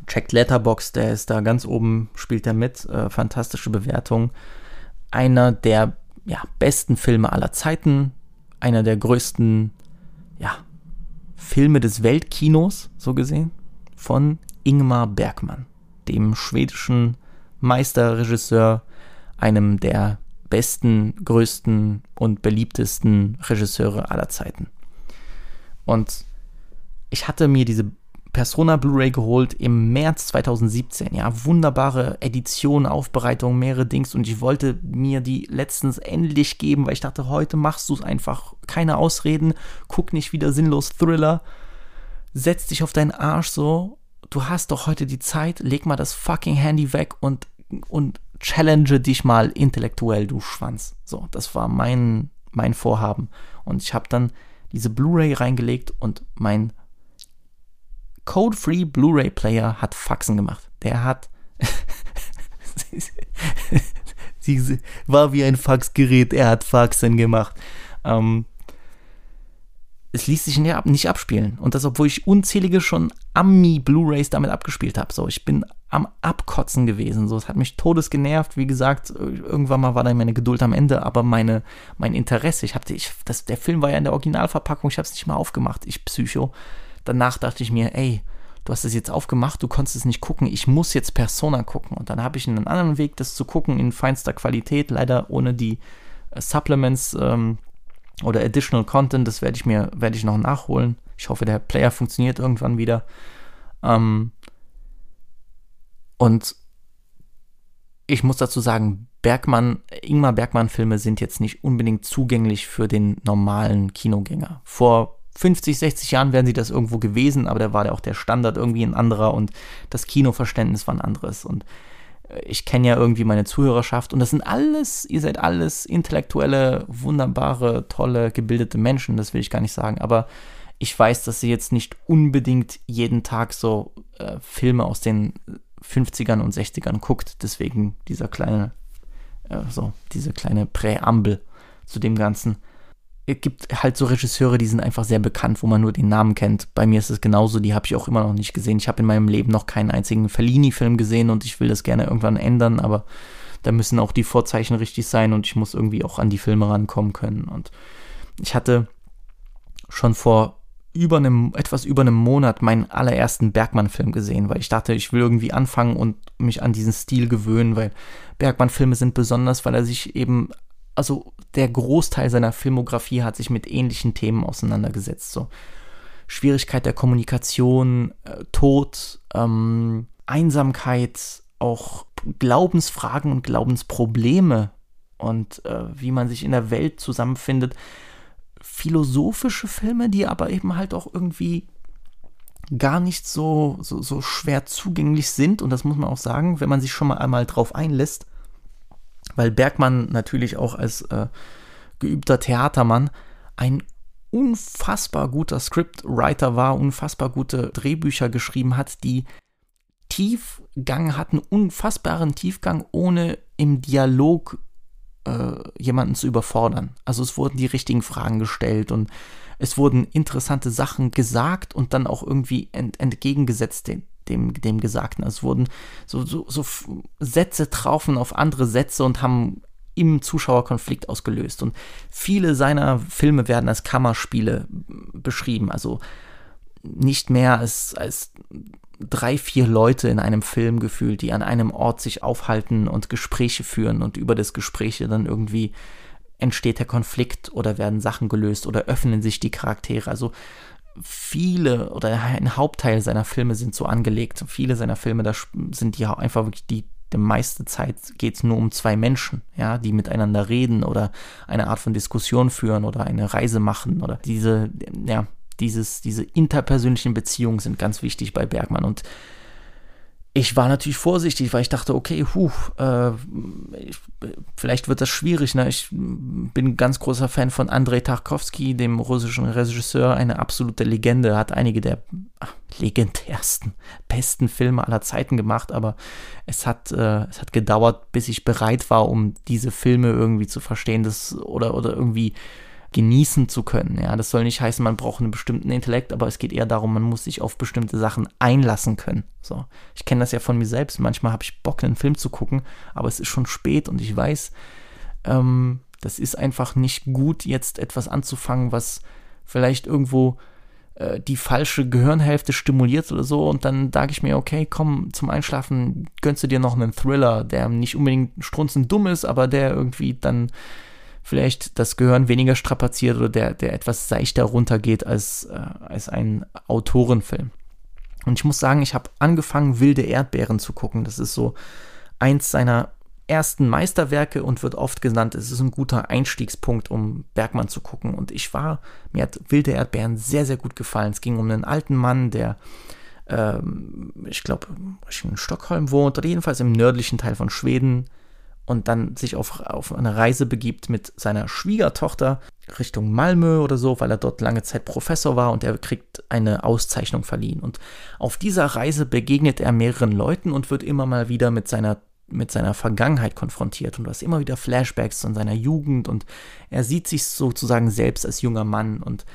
checkt Letterbox, der ist da ganz oben, spielt er mit. Äh, fantastische Bewertung. Einer der ja, besten Filme aller Zeiten. Einer der größten ja, Filme des Weltkinos, so gesehen. Von Ingmar Bergmann, dem schwedischen Meisterregisseur, einem der besten, größten und beliebtesten Regisseure aller Zeiten. Und ich hatte mir diese Persona Blu-ray geholt im März 2017. Ja, wunderbare Edition, Aufbereitung, mehrere Dings und ich wollte mir die letztens endlich geben, weil ich dachte, heute machst du es einfach. Keine Ausreden, guck nicht wieder sinnlos Thriller, setz dich auf deinen Arsch so du hast doch heute die Zeit, leg mal das fucking Handy weg und, und challenge dich mal intellektuell, du Schwanz. So, das war mein, mein Vorhaben. Und ich habe dann diese Blu-ray reingelegt und mein Code-Free Blu-ray-Player hat Faxen gemacht. Der hat. Sie war wie ein Faxgerät, er hat Faxen gemacht. Ähm, es ließ sich nicht abspielen. Und das, obwohl ich unzählige schon Ami-Blu-Rays damit abgespielt habe. So, ich bin am Abkotzen gewesen. So, es hat mich todes genervt. Wie gesagt, irgendwann mal war dann meine Geduld am Ende, aber meine, mein Interesse, ich hatte, ich, das, der Film war ja in der Originalverpackung, ich habe es nicht mal aufgemacht, ich Psycho. Danach dachte ich mir, ey, du hast es jetzt aufgemacht, du konntest es nicht gucken, ich muss jetzt Persona gucken. Und dann habe ich einen anderen Weg, das zu gucken, in feinster Qualität, leider ohne die äh, Supplements ähm, oder Additional Content, das werde ich mir, werde ich noch nachholen. Ich hoffe, der Player funktioniert irgendwann wieder. Ähm, und ich muss dazu sagen, Bergmann, Ingmar Bergmann-Filme sind jetzt nicht unbedingt zugänglich für den normalen Kinogänger. Vor 50, 60 Jahren wären sie das irgendwo gewesen, aber da war ja auch der Standard irgendwie ein anderer und das Kinoverständnis war ein anderes. Und äh, ich kenne ja irgendwie meine Zuhörerschaft und das sind alles, ihr seid alles intellektuelle, wunderbare, tolle, gebildete Menschen, das will ich gar nicht sagen, aber ich weiß, dass sie jetzt nicht unbedingt jeden Tag so äh, Filme aus den 50ern und 60ern guckt, deswegen dieser kleine, äh, so, diese kleine Präambel zu dem Ganzen es gibt halt so Regisseure, die sind einfach sehr bekannt, wo man nur den Namen kennt. Bei mir ist es genauso, die habe ich auch immer noch nicht gesehen. Ich habe in meinem Leben noch keinen einzigen Fellini-Film gesehen und ich will das gerne irgendwann ändern, aber da müssen auch die Vorzeichen richtig sein und ich muss irgendwie auch an die Filme rankommen können. Und ich hatte schon vor über einem, etwas über einem Monat meinen allerersten Bergmann-Film gesehen, weil ich dachte, ich will irgendwie anfangen und mich an diesen Stil gewöhnen, weil Bergmann-Filme sind besonders, weil er sich eben also der Großteil seiner Filmografie hat sich mit ähnlichen Themen auseinandergesetzt. So Schwierigkeit der Kommunikation, äh, Tod, ähm, Einsamkeit, auch Glaubensfragen und Glaubensprobleme und äh, wie man sich in der Welt zusammenfindet. Philosophische Filme, die aber eben halt auch irgendwie gar nicht so, so, so schwer zugänglich sind. Und das muss man auch sagen, wenn man sich schon mal einmal drauf einlässt weil Bergmann natürlich auch als äh, geübter Theatermann ein unfassbar guter Scriptwriter war, unfassbar gute Drehbücher geschrieben hat, die Tiefgang hatten, unfassbaren Tiefgang, ohne im Dialog äh, jemanden zu überfordern. Also es wurden die richtigen Fragen gestellt und es wurden interessante Sachen gesagt und dann auch irgendwie ent entgegengesetzt den, dem, dem Gesagten. Es wurden so, so, so Sätze traufen auf andere Sätze und haben im Zuschauerkonflikt ausgelöst. Und viele seiner Filme werden als Kammerspiele beschrieben. Also nicht mehr als, als drei, vier Leute in einem Film gefühlt, die an einem Ort sich aufhalten und Gespräche führen und über das Gespräche dann irgendwie entsteht der Konflikt oder werden Sachen gelöst oder öffnen sich die Charaktere. Also viele oder ein Hauptteil seiner Filme sind so angelegt. Viele seiner Filme, da sind die einfach wirklich die, die meiste Zeit geht es nur um zwei Menschen, ja, die miteinander reden oder eine Art von Diskussion führen oder eine Reise machen oder diese, ja, dieses, diese interpersönlichen Beziehungen sind ganz wichtig bei Bergmann und ich war natürlich vorsichtig, weil ich dachte, okay, huh, äh, ich, vielleicht wird das schwierig. Ne? Ich bin ein ganz großer Fan von Andrei Tarkovsky, dem russischen Regisseur, eine absolute Legende, hat einige der ach, legendärsten, besten Filme aller Zeiten gemacht, aber es hat, äh, es hat gedauert, bis ich bereit war, um diese Filme irgendwie zu verstehen, das, oder, oder irgendwie genießen zu können. Ja, das soll nicht heißen, man braucht einen bestimmten Intellekt, aber es geht eher darum, man muss sich auf bestimmte Sachen einlassen können. So, ich kenne das ja von mir selbst. Manchmal habe ich Bock, einen Film zu gucken, aber es ist schon spät und ich weiß, ähm, das ist einfach nicht gut, jetzt etwas anzufangen, was vielleicht irgendwo äh, die falsche Gehirnhälfte stimuliert oder so und dann sage ich mir, okay, komm, zum Einschlafen gönnst du dir noch einen Thriller, der nicht unbedingt strunzend dumm ist, aber der irgendwie dann vielleicht das Gehirn weniger strapaziert oder der, der etwas seichter runtergeht als, äh, als ein Autorenfilm. Und ich muss sagen, ich habe angefangen, Wilde Erdbeeren zu gucken. Das ist so eins seiner ersten Meisterwerke und wird oft genannt, es ist ein guter Einstiegspunkt, um Bergmann zu gucken. Und ich war, mir hat Wilde Erdbeeren sehr, sehr gut gefallen. Es ging um einen alten Mann, der ähm, ich glaube, in Stockholm wohnt oder jedenfalls im nördlichen Teil von Schweden und dann sich auf, auf eine Reise begibt mit seiner Schwiegertochter Richtung Malmö oder so, weil er dort lange Zeit Professor war und er kriegt eine Auszeichnung verliehen. Und auf dieser Reise begegnet er mehreren Leuten und wird immer mal wieder mit seiner mit seiner Vergangenheit konfrontiert und du hast immer wieder Flashbacks von seiner Jugend und er sieht sich sozusagen selbst als junger Mann und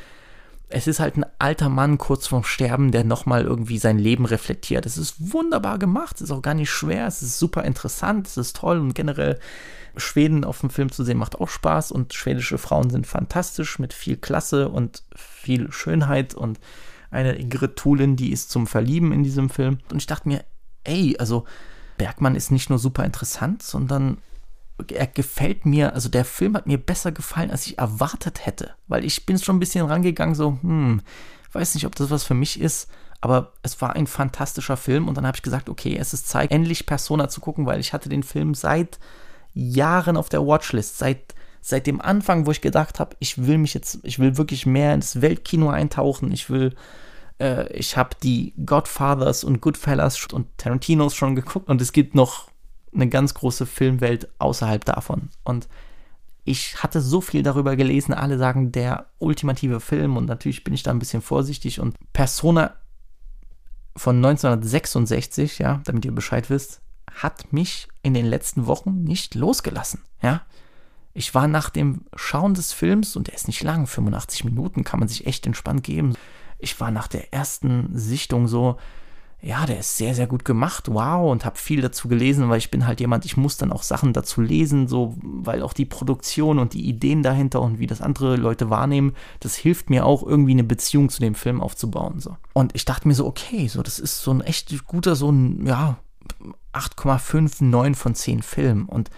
es ist halt ein alter Mann kurz vorm Sterben, der nochmal irgendwie sein Leben reflektiert. Es ist wunderbar gemacht, es ist auch gar nicht schwer, es ist super interessant, es ist toll. Und generell Schweden auf dem Film zu sehen macht auch Spaß. Und schwedische Frauen sind fantastisch mit viel Klasse und viel Schönheit. Und eine Ingrid Thulin, die ist zum Verlieben in diesem Film. Und ich dachte mir, ey, also Bergmann ist nicht nur super interessant, sondern er gefällt mir, also der Film hat mir besser gefallen, als ich erwartet hätte. Weil ich bin schon ein bisschen rangegangen, so, hm, weiß nicht, ob das was für mich ist, aber es war ein fantastischer Film und dann habe ich gesagt, okay, es ist Zeit, endlich Persona zu gucken, weil ich hatte den Film seit Jahren auf der Watchlist, seit, seit dem Anfang, wo ich gedacht habe, ich will mich jetzt, ich will wirklich mehr ins Weltkino eintauchen, ich will äh, ich habe die Godfathers und Goodfellas und Tarantinos schon geguckt und es gibt noch eine ganz große Filmwelt außerhalb davon. Und ich hatte so viel darüber gelesen, alle sagen der ultimative Film und natürlich bin ich da ein bisschen vorsichtig und Persona von 1966, ja, damit ihr Bescheid wisst, hat mich in den letzten Wochen nicht losgelassen, ja. Ich war nach dem Schauen des Films, und der ist nicht lang, 85 Minuten, kann man sich echt entspannt geben. Ich war nach der ersten Sichtung so, ja, der ist sehr, sehr gut gemacht, wow, und habe viel dazu gelesen, weil ich bin halt jemand, ich muss dann auch Sachen dazu lesen, so, weil auch die Produktion und die Ideen dahinter und wie das andere Leute wahrnehmen, das hilft mir auch irgendwie eine Beziehung zu dem Film aufzubauen, so. Und ich dachte mir so, okay, so, das ist so ein echt guter, so ein, ja, 8,5, 9 von 10 Film und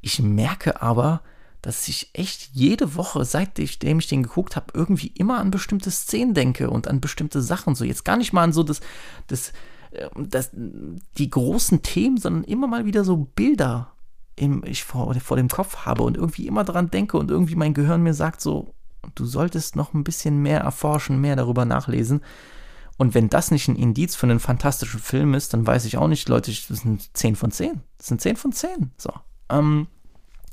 ich merke aber, dass ich echt jede Woche, seitdem ich den geguckt habe, irgendwie immer an bestimmte Szenen denke und an bestimmte Sachen. So jetzt gar nicht mal an so das, das, ähm, das, die großen Themen, sondern immer mal wieder so Bilder, im, ich vor, vor dem Kopf habe und irgendwie immer daran denke und irgendwie mein Gehirn mir sagt so, du solltest noch ein bisschen mehr erforschen, mehr darüber nachlesen. Und wenn das nicht ein Indiz für einen fantastischen Film ist, dann weiß ich auch nicht, Leute, das sind 10 von 10. Das sind 10 von 10. So. Ähm,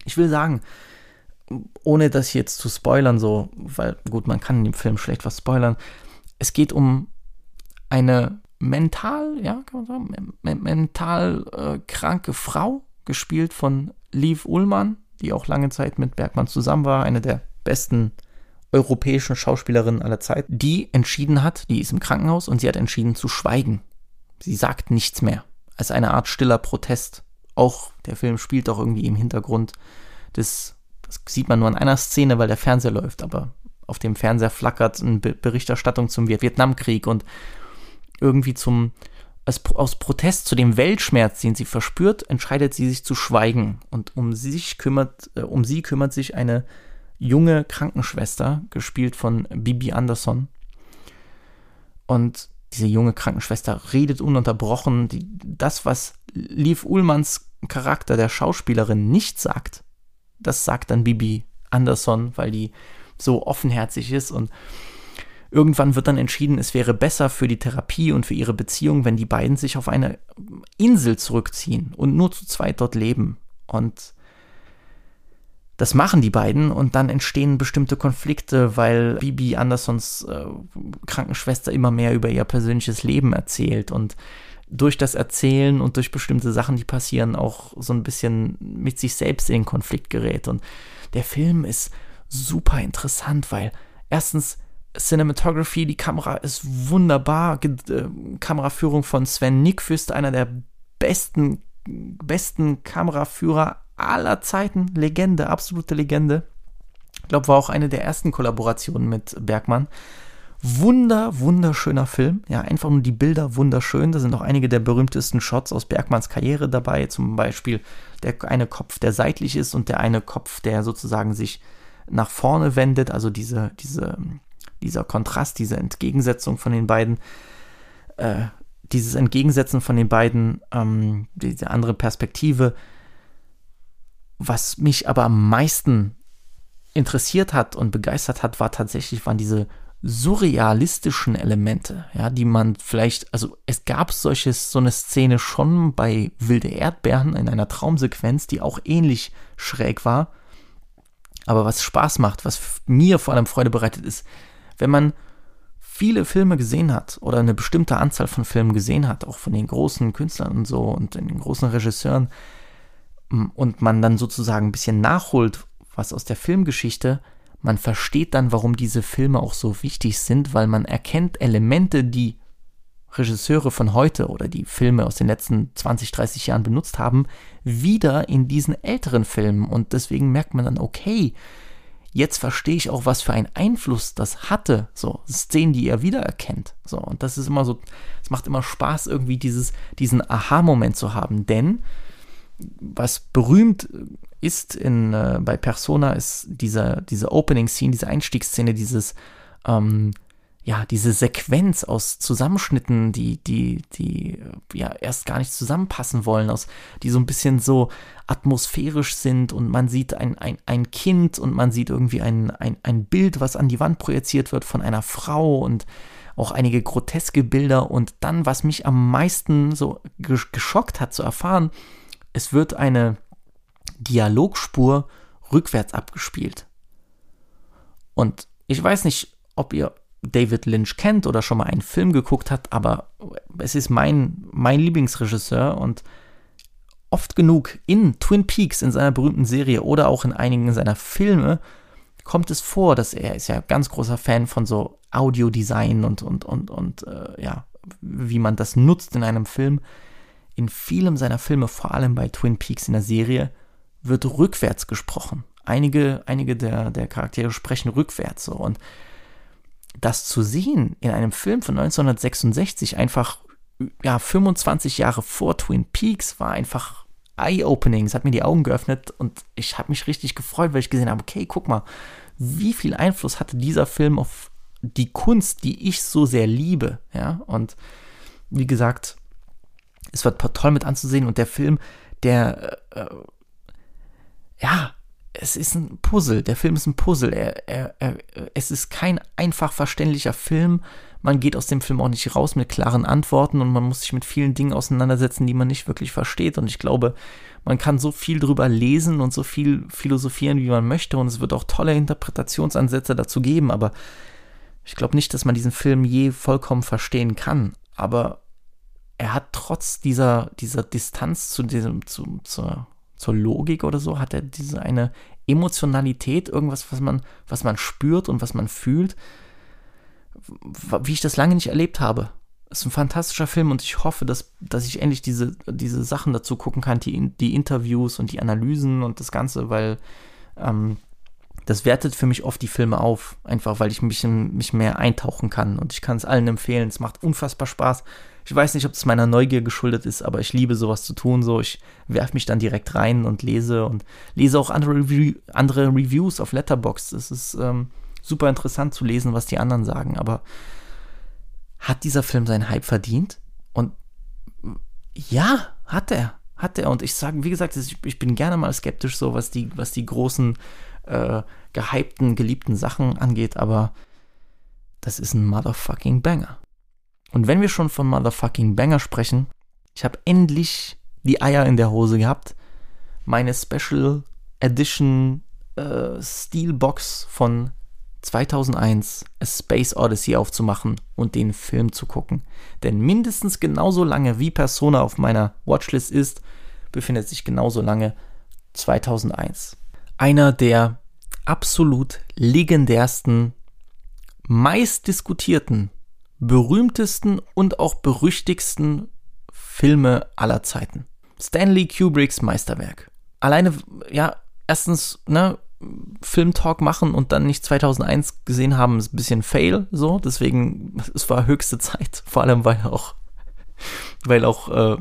ich will sagen, ohne das jetzt zu spoilern, so, weil gut, man kann in dem Film schlecht was spoilern. Es geht um eine mental, ja, kann man sagen, mental äh, kranke Frau, gespielt von Liv Ullmann, die auch lange Zeit mit Bergmann zusammen war, eine der besten europäischen Schauspielerinnen aller Zeit, die entschieden hat, die ist im Krankenhaus und sie hat entschieden zu schweigen. Sie sagt nichts mehr, als eine Art stiller Protest. Auch der Film spielt auch irgendwie im Hintergrund des das sieht man nur an einer Szene, weil der Fernseher läuft, aber auf dem Fernseher flackert eine Berichterstattung zum Vietnamkrieg und irgendwie zum aus Protest zu dem Weltschmerz, den sie verspürt, entscheidet sie sich zu schweigen und um sich kümmert äh, um sie kümmert sich eine junge Krankenschwester, gespielt von Bibi Anderson. Und diese junge Krankenschwester redet ununterbrochen. Die, das, was Liv Ullmanns Charakter der Schauspielerin nicht sagt, das sagt dann Bibi Anderson, weil die so offenherzig ist und irgendwann wird dann entschieden, es wäre besser für die Therapie und für ihre Beziehung, wenn die beiden sich auf eine Insel zurückziehen und nur zu zweit dort leben. Und das machen die beiden und dann entstehen bestimmte Konflikte, weil Bibi Andersons äh, Krankenschwester immer mehr über ihr persönliches Leben erzählt und durch das Erzählen und durch bestimmte Sachen, die passieren, auch so ein bisschen mit sich selbst in Konflikt gerät. Und der Film ist super interessant, weil erstens Cinematography, die Kamera ist wunderbar, äh, Kameraführung von Sven Nickfüst, einer der besten, besten Kameraführer aller Zeiten, Legende, absolute Legende. Ich glaube, war auch eine der ersten Kollaborationen mit Bergmann. Wunder, wunderschöner Film. Ja, einfach nur die Bilder wunderschön. Da sind auch einige der berühmtesten Shots aus Bergmanns Karriere dabei. Zum Beispiel der eine Kopf, der seitlich ist und der eine Kopf, der sozusagen sich nach vorne wendet. Also diese, diese, dieser Kontrast, diese Entgegensetzung von den beiden. Äh, dieses Entgegensetzen von den beiden, ähm, diese andere Perspektive. Was mich aber am meisten interessiert hat und begeistert hat, war tatsächlich, waren diese surrealistischen Elemente, ja, die man vielleicht, also es gab solches, so eine Szene schon bei Wilde Erdbeeren in einer Traumsequenz, die auch ähnlich schräg war. Aber was Spaß macht, was mir vor allem Freude bereitet, ist, wenn man viele Filme gesehen hat oder eine bestimmte Anzahl von Filmen gesehen hat, auch von den großen Künstlern und so und den großen Regisseuren, und man dann sozusagen ein bisschen nachholt, was aus der Filmgeschichte, man versteht dann, warum diese Filme auch so wichtig sind, weil man erkennt Elemente, die Regisseure von heute oder die Filme aus den letzten 20, 30 Jahren benutzt haben, wieder in diesen älteren Filmen. Und deswegen merkt man dann, okay, jetzt verstehe ich auch, was für einen Einfluss das hatte. So, Szenen, die ihr wiedererkennt. So, und das ist immer so, es macht immer Spaß, irgendwie dieses, diesen Aha-Moment zu haben. Denn was berühmt ist in, äh, bei Persona, ist dieser, diese Opening-Scene, diese Einstiegsszene, dieses, ähm, ja, diese Sequenz aus Zusammenschnitten, die, die, die äh, ja erst gar nicht zusammenpassen wollen, aus, die so ein bisschen so atmosphärisch sind und man sieht ein, ein, ein Kind und man sieht irgendwie ein, ein, ein Bild, was an die Wand projiziert wird von einer Frau und auch einige groteske Bilder. Und dann, was mich am meisten so geschockt hat zu erfahren, es wird eine Dialogspur rückwärts abgespielt. Und ich weiß nicht, ob ihr David Lynch kennt oder schon mal einen Film geguckt habt, aber es ist mein, mein Lieblingsregisseur und oft genug in Twin Peaks, in seiner berühmten Serie oder auch in einigen seiner Filme, kommt es vor, dass er ist ja ganz großer Fan von so Audiodesign und, und, und, und äh, ja, wie man das nutzt in einem Film. In vielem seiner Filme, vor allem bei Twin Peaks in der Serie, wird rückwärts gesprochen. Einige, einige der, der Charaktere sprechen rückwärts so. Und das zu sehen in einem Film von 1966, einfach ja, 25 Jahre vor Twin Peaks, war einfach eye-opening. Es hat mir die Augen geöffnet und ich habe mich richtig gefreut, weil ich gesehen habe, okay, guck mal, wie viel Einfluss hatte dieser Film auf die Kunst, die ich so sehr liebe. Ja, und wie gesagt, es wird toll mit anzusehen und der Film, der äh, ja, es ist ein Puzzle. Der Film ist ein Puzzle. Er, er, er, es ist kein einfach verständlicher Film. Man geht aus dem Film auch nicht raus mit klaren Antworten und man muss sich mit vielen Dingen auseinandersetzen, die man nicht wirklich versteht. Und ich glaube, man kann so viel drüber lesen und so viel philosophieren, wie man möchte. Und es wird auch tolle Interpretationsansätze dazu geben. Aber ich glaube nicht, dass man diesen Film je vollkommen verstehen kann. Aber er hat trotz dieser, dieser Distanz zu diesem, zu, zur zur Logik oder so, hat er diese eine Emotionalität, irgendwas, was man, was man spürt und was man fühlt, wie ich das lange nicht erlebt habe. Es ist ein fantastischer Film und ich hoffe, dass, dass ich endlich diese, diese Sachen dazu gucken kann, die, die Interviews und die Analysen und das Ganze, weil ähm, das wertet für mich oft die Filme auf, einfach weil ich mich, mich mehr eintauchen kann und ich kann es allen empfehlen. Es macht unfassbar Spaß. Ich weiß nicht, ob es meiner Neugier geschuldet ist, aber ich liebe sowas zu tun. So, ich werfe mich dann direkt rein und lese und lese auch andere, Review, andere Reviews auf Letterboxd. Es ist ähm, super interessant zu lesen, was die anderen sagen. Aber hat dieser Film seinen Hype verdient? Und ja, hat er. Hat er. Und ich sage, wie gesagt, ich bin gerne mal skeptisch, so was die, was die großen, äh, gehypten, geliebten Sachen angeht, aber das ist ein motherfucking Banger. Und wenn wir schon von Motherfucking Banger sprechen, ich habe endlich die Eier in der Hose gehabt, meine Special Edition äh, Steelbox von 2001 A Space Odyssey aufzumachen und den Film zu gucken. Denn mindestens genauso lange wie Persona auf meiner Watchlist ist, befindet sich genauso lange 2001. Einer der absolut legendärsten, meistdiskutierten berühmtesten und auch berüchtigsten Filme aller Zeiten. Stanley Kubricks Meisterwerk. Alleine, ja, erstens, ne, Filmtalk machen und dann nicht 2001 gesehen haben, ist ein bisschen fail, so. Deswegen, es war höchste Zeit. Vor allem, weil auch, weil auch äh,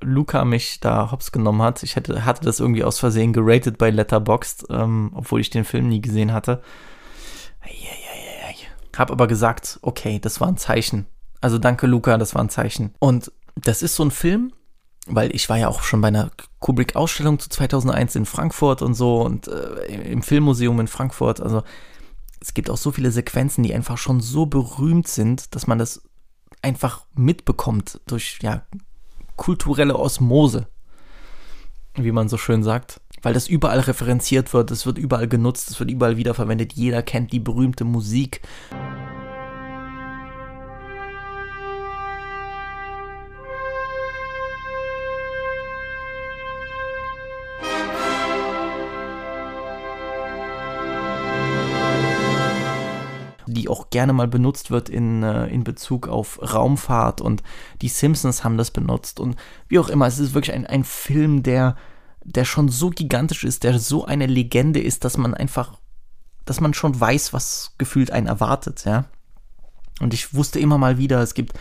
Luca mich da hops genommen hat. Ich hätte, hatte das irgendwie aus Versehen geratet bei Letterboxd, ähm, obwohl ich den Film nie gesehen hatte. Yeah, hab aber gesagt, okay, das war ein Zeichen. Also danke, Luca, das war ein Zeichen. Und das ist so ein Film, weil ich war ja auch schon bei einer Kubrick-Ausstellung zu 2001 in Frankfurt und so und äh, im Filmmuseum in Frankfurt. Also es gibt auch so viele Sequenzen, die einfach schon so berühmt sind, dass man das einfach mitbekommt durch ja, kulturelle Osmose, wie man so schön sagt. Weil das überall referenziert wird, es wird überall genutzt, es wird überall wiederverwendet, jeder kennt die berühmte Musik. die auch gerne mal benutzt wird in, äh, in Bezug auf Raumfahrt und die Simpsons haben das benutzt und wie auch immer, es ist wirklich ein, ein Film, der, der schon so gigantisch ist, der so eine Legende ist, dass man einfach, dass man schon weiß, was gefühlt einen erwartet, ja. Und ich wusste immer mal wieder, es gibt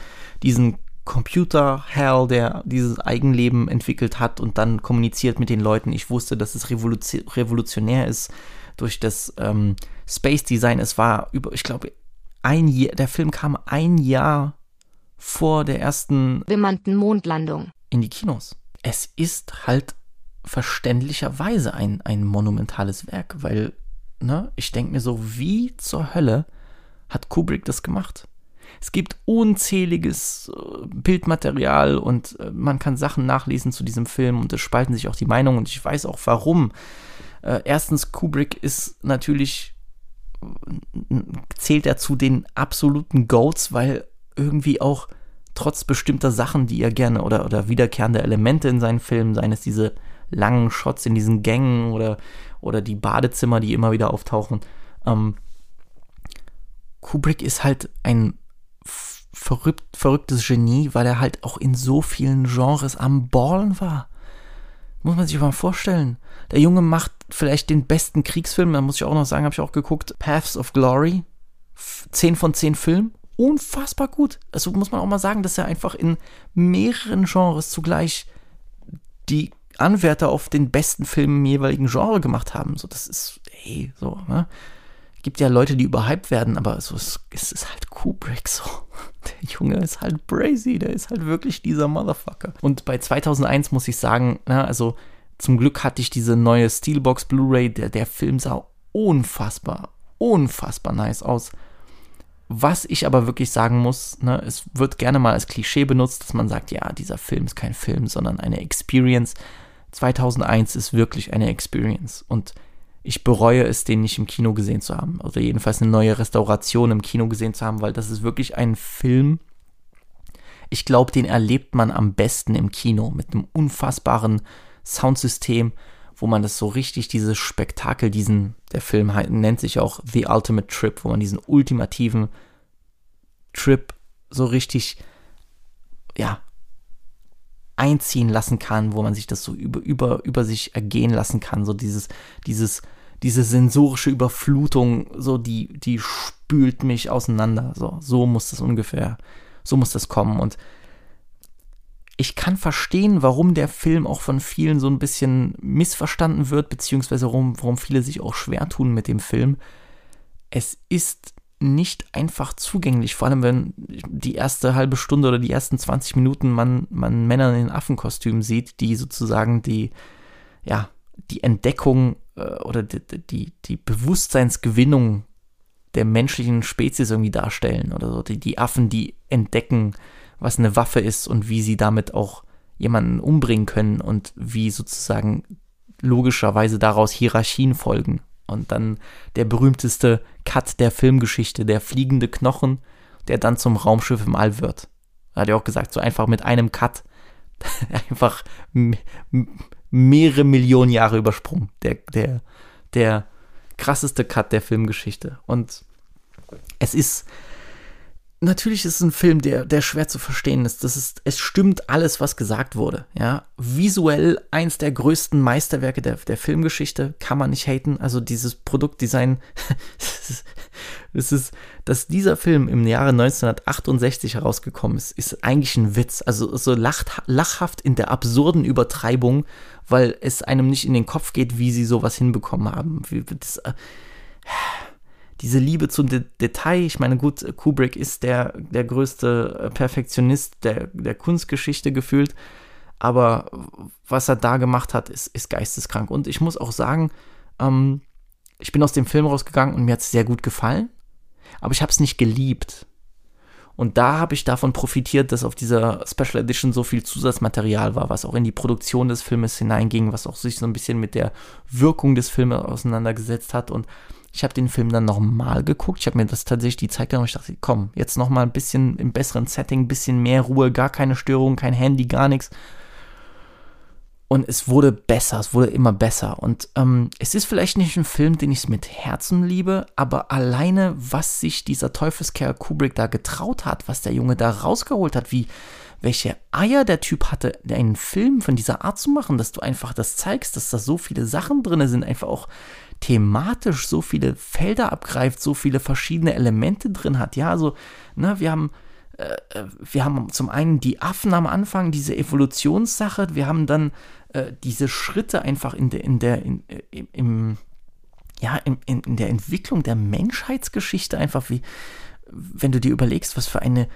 diesen Computer-Hell, der dieses Eigenleben entwickelt hat und dann kommuniziert mit den Leuten. Ich wusste, dass es revolutionär ist durch das ähm, Space Design. Es war über, ich glaube, ein Jahr, der Film kam ein Jahr vor der ersten bemannten Mondlandung in die Kinos. Es ist halt verständlicherweise ein, ein monumentales Werk, weil, ne, ich denke mir so, wie zur Hölle hat Kubrick das gemacht? Es gibt unzähliges äh, Bildmaterial und äh, man kann Sachen nachlesen zu diesem Film und es spalten sich auch die Meinungen und ich weiß auch warum. Äh, erstens, Kubrick ist natürlich zählt er zu den absoluten Goats, weil irgendwie auch trotz bestimmter Sachen, die er gerne oder, oder wiederkehrende Elemente in seinen Filmen, seien es diese langen Shots in diesen Gängen oder, oder die Badezimmer, die immer wieder auftauchen. Ähm, Kubrick ist halt ein verrückt, verrücktes Genie, weil er halt auch in so vielen Genres am Ballen war. Muss man sich mal vorstellen. Der Junge macht vielleicht den besten Kriegsfilm, da muss ich auch noch sagen, habe ich auch geguckt, Paths of Glory. 10 von 10 Filmen. Unfassbar gut. Also muss man auch mal sagen, dass er einfach in mehreren Genres zugleich die Anwärter auf den besten Film im jeweiligen Genre gemacht haben. So, das ist, hey, so, ne? Gibt ja Leute, die überhyped werden, aber so, es, es ist halt Kubrick so. Der Junge ist halt brazy, der ist halt wirklich dieser Motherfucker. Und bei 2001 muss ich sagen, na, also zum Glück hatte ich diese neue Steelbox Blu-ray, der, der Film sah unfassbar, unfassbar nice aus. Was ich aber wirklich sagen muss, ne, es wird gerne mal als Klischee benutzt, dass man sagt, ja, dieser Film ist kein Film, sondern eine Experience. 2001 ist wirklich eine Experience und ich bereue es, den nicht im Kino gesehen zu haben. Oder jedenfalls eine neue Restauration im Kino gesehen zu haben, weil das ist wirklich ein Film. Ich glaube, den erlebt man am besten im Kino mit einem unfassbaren Soundsystem, wo man das so richtig, dieses Spektakel, diesen, der Film nennt sich auch The Ultimate Trip, wo man diesen ultimativen Trip so richtig, ja, einziehen lassen kann, wo man sich das so über, über, über sich ergehen lassen kann, so dieses, dieses, diese sensorische Überflutung, so die, die spült mich auseinander, so, so muss das ungefähr, so muss das kommen. Und ich kann verstehen, warum der Film auch von vielen so ein bisschen missverstanden wird, beziehungsweise warum, warum viele sich auch schwer tun mit dem Film. Es ist nicht einfach zugänglich, vor allem wenn die erste halbe Stunde oder die ersten 20 Minuten man, man Männer in Affenkostümen sieht, die sozusagen die, ja, die Entdeckung äh, oder die, die, die Bewusstseinsgewinnung der menschlichen Spezies irgendwie darstellen oder so. Die, die Affen, die entdecken, was eine Waffe ist und wie sie damit auch jemanden umbringen können und wie sozusagen logischerweise daraus Hierarchien folgen und dann der berühmteste Cut der Filmgeschichte, der fliegende Knochen, der dann zum Raumschiff im All wird. Er hat ja auch gesagt, so einfach mit einem Cut einfach mehrere Millionen Jahre übersprungen. Der, der, der krasseste Cut der Filmgeschichte. Und es ist natürlich ist es ein Film, der, der schwer zu verstehen ist. Das ist. Es stimmt alles, was gesagt wurde. Ja? Visuell eins der größten Meisterwerke der, der Filmgeschichte, kann man nicht haten. Also dieses Produktdesign, das ist, dass dieser Film im Jahre 1968 herausgekommen ist, ist eigentlich ein Witz. Also so lacht, lachhaft in der absurden Übertreibung, weil es einem nicht in den Kopf geht, wie sie sowas hinbekommen haben. Wie, das, äh, diese Liebe zum De Detail, ich meine, gut, Kubrick ist der, der größte äh, Perfektionist der, der Kunstgeschichte gefühlt, aber was er da gemacht hat, ist, ist geisteskrank. Und ich muss auch sagen, ähm, ich bin aus dem Film rausgegangen und mir hat es sehr gut gefallen, aber ich habe es nicht geliebt. Und da habe ich davon profitiert, dass auf dieser Special Edition so viel Zusatzmaterial war, was auch in die Produktion des Filmes hineinging, was auch sich so ein bisschen mit der Wirkung des Filmes auseinandergesetzt hat. Und ich habe den Film dann nochmal geguckt. Ich habe mir das tatsächlich die Zeit genommen. Ich dachte, komm, jetzt nochmal ein bisschen im besseren Setting, ein bisschen mehr Ruhe, gar keine Störung, kein Handy, gar nichts. Und es wurde besser, es wurde immer besser. Und ähm, es ist vielleicht nicht ein Film, den ich mit Herzen liebe, aber alleine, was sich dieser Teufelskerl Kubrick da getraut hat, was der Junge da rausgeholt hat, wie, welche Eier der Typ hatte, einen Film von dieser Art zu machen, dass du einfach das zeigst, dass da so viele Sachen drin sind, einfach auch thematisch so viele Felder abgreift, so viele verschiedene Elemente drin hat. Ja, also, ne, wir haben äh, äh, wir haben zum einen die Affen am Anfang, diese Evolutionssache, wir haben dann äh, diese Schritte einfach in der, in der, in, äh, im, ja, in, in der Entwicklung der Menschheitsgeschichte einfach wie, wenn du dir überlegst, was für eine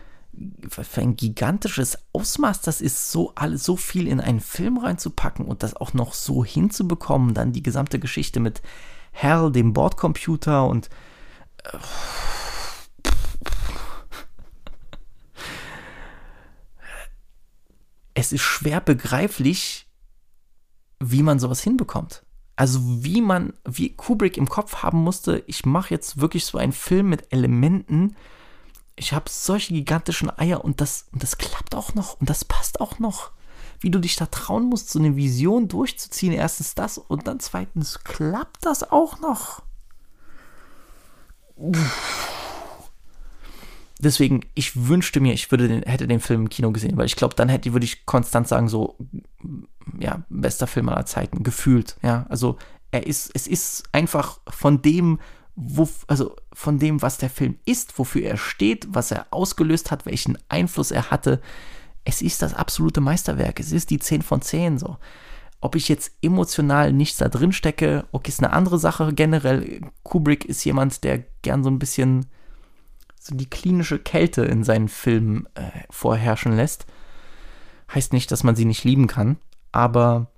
für ein gigantisches Ausmaß das ist, so alles so viel in einen Film reinzupacken und das auch noch so hinzubekommen, dann die gesamte Geschichte mit Hal, dem Bordcomputer und es ist schwer begreiflich, wie man sowas hinbekommt. Also wie man, wie Kubrick im Kopf haben musste, ich mache jetzt wirklich so einen Film mit Elementen. Ich habe solche gigantischen Eier und das, und das klappt auch noch und das passt auch noch. Wie du dich da trauen musst, so eine Vision durchzuziehen. Erstens das und dann zweitens klappt das auch noch. Deswegen, ich wünschte mir, ich würde den, hätte den Film im Kino gesehen, weil ich glaube, dann hätte, würde ich konstant sagen, so, ja, bester Film aller Zeiten, gefühlt, ja. Also, er ist, es ist einfach von dem, wo, also von dem, was der Film ist, wofür er steht, was er ausgelöst hat, welchen Einfluss er hatte. Es ist das absolute Meisterwerk. Es ist die 10 von 10 so. Ob ich jetzt emotional nichts da drin stecke, okay, ist eine andere Sache. Generell, Kubrick ist jemand, der gern so ein bisschen so die klinische Kälte in seinen Filmen äh, vorherrschen lässt. Heißt nicht, dass man sie nicht lieben kann, aber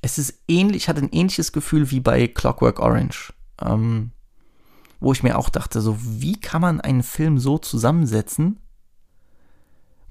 es ist ähnlich, ich hatte ein ähnliches Gefühl wie bei Clockwork Orange, ähm, wo ich mir auch dachte, so wie kann man einen Film so zusammensetzen,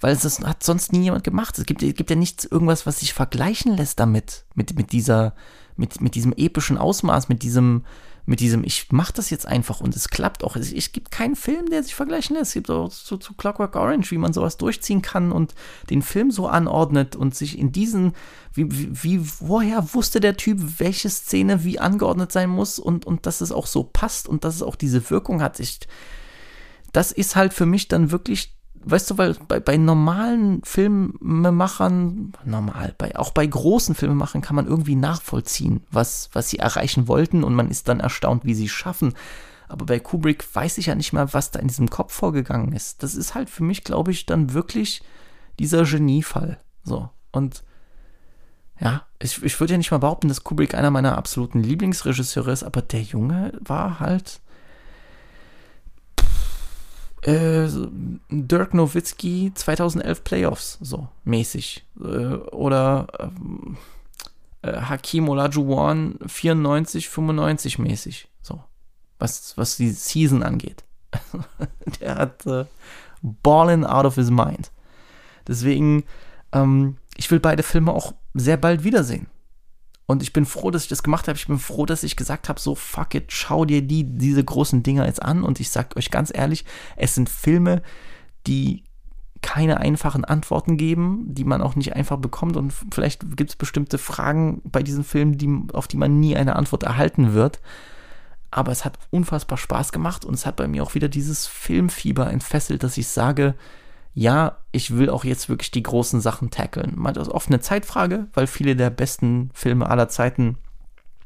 weil es das hat sonst nie jemand gemacht. Es gibt, es gibt ja nichts, irgendwas, was sich vergleichen lässt damit, mit, mit dieser, mit, mit diesem epischen Ausmaß, mit diesem, mit diesem, ich mache das jetzt einfach und es klappt auch. Es, es gibt keinen Film, der sich vergleichen lässt. Es gibt auch zu, zu Clockwork Orange, wie man sowas durchziehen kann und den Film so anordnet und sich in diesen, wie, wie, wie woher wusste der Typ, welche Szene wie angeordnet sein muss und, und dass es auch so passt und dass es auch diese Wirkung hat. Ich, das ist halt für mich dann wirklich weißt du, weil bei, bei normalen Filmemachern, normal, bei, auch bei großen Filmemachern kann man irgendwie nachvollziehen, was, was sie erreichen wollten und man ist dann erstaunt, wie sie es schaffen. Aber bei Kubrick weiß ich ja nicht mal, was da in diesem Kopf vorgegangen ist. Das ist halt für mich, glaube ich, dann wirklich dieser Geniefall. So. Und ja, ich, ich würde ja nicht mal behaupten, dass Kubrick einer meiner absoluten Lieblingsregisseure ist, aber der Junge war halt äh, Dirk Nowitzki 2011 Playoffs, so mäßig. Äh, oder äh, äh Hakim Olajuwon 94, 95 mäßig, so. Was, was die Season angeht. Der hat äh, Ballin' out of his mind. Deswegen, ähm, ich will beide Filme auch sehr bald wiedersehen. Und ich bin froh, dass ich das gemacht habe. Ich bin froh, dass ich gesagt habe, so fuck it, schau dir die, diese großen Dinger jetzt an. Und ich sage euch ganz ehrlich, es sind Filme, die keine einfachen Antworten geben, die man auch nicht einfach bekommt. Und vielleicht gibt es bestimmte Fragen bei diesen Filmen, die, auf die man nie eine Antwort erhalten wird. Aber es hat unfassbar Spaß gemacht und es hat bei mir auch wieder dieses Filmfieber entfesselt, dass ich sage, ja, ich will auch jetzt wirklich die großen Sachen tackeln. Das ist oft eine Zeitfrage, weil viele der besten Filme aller Zeiten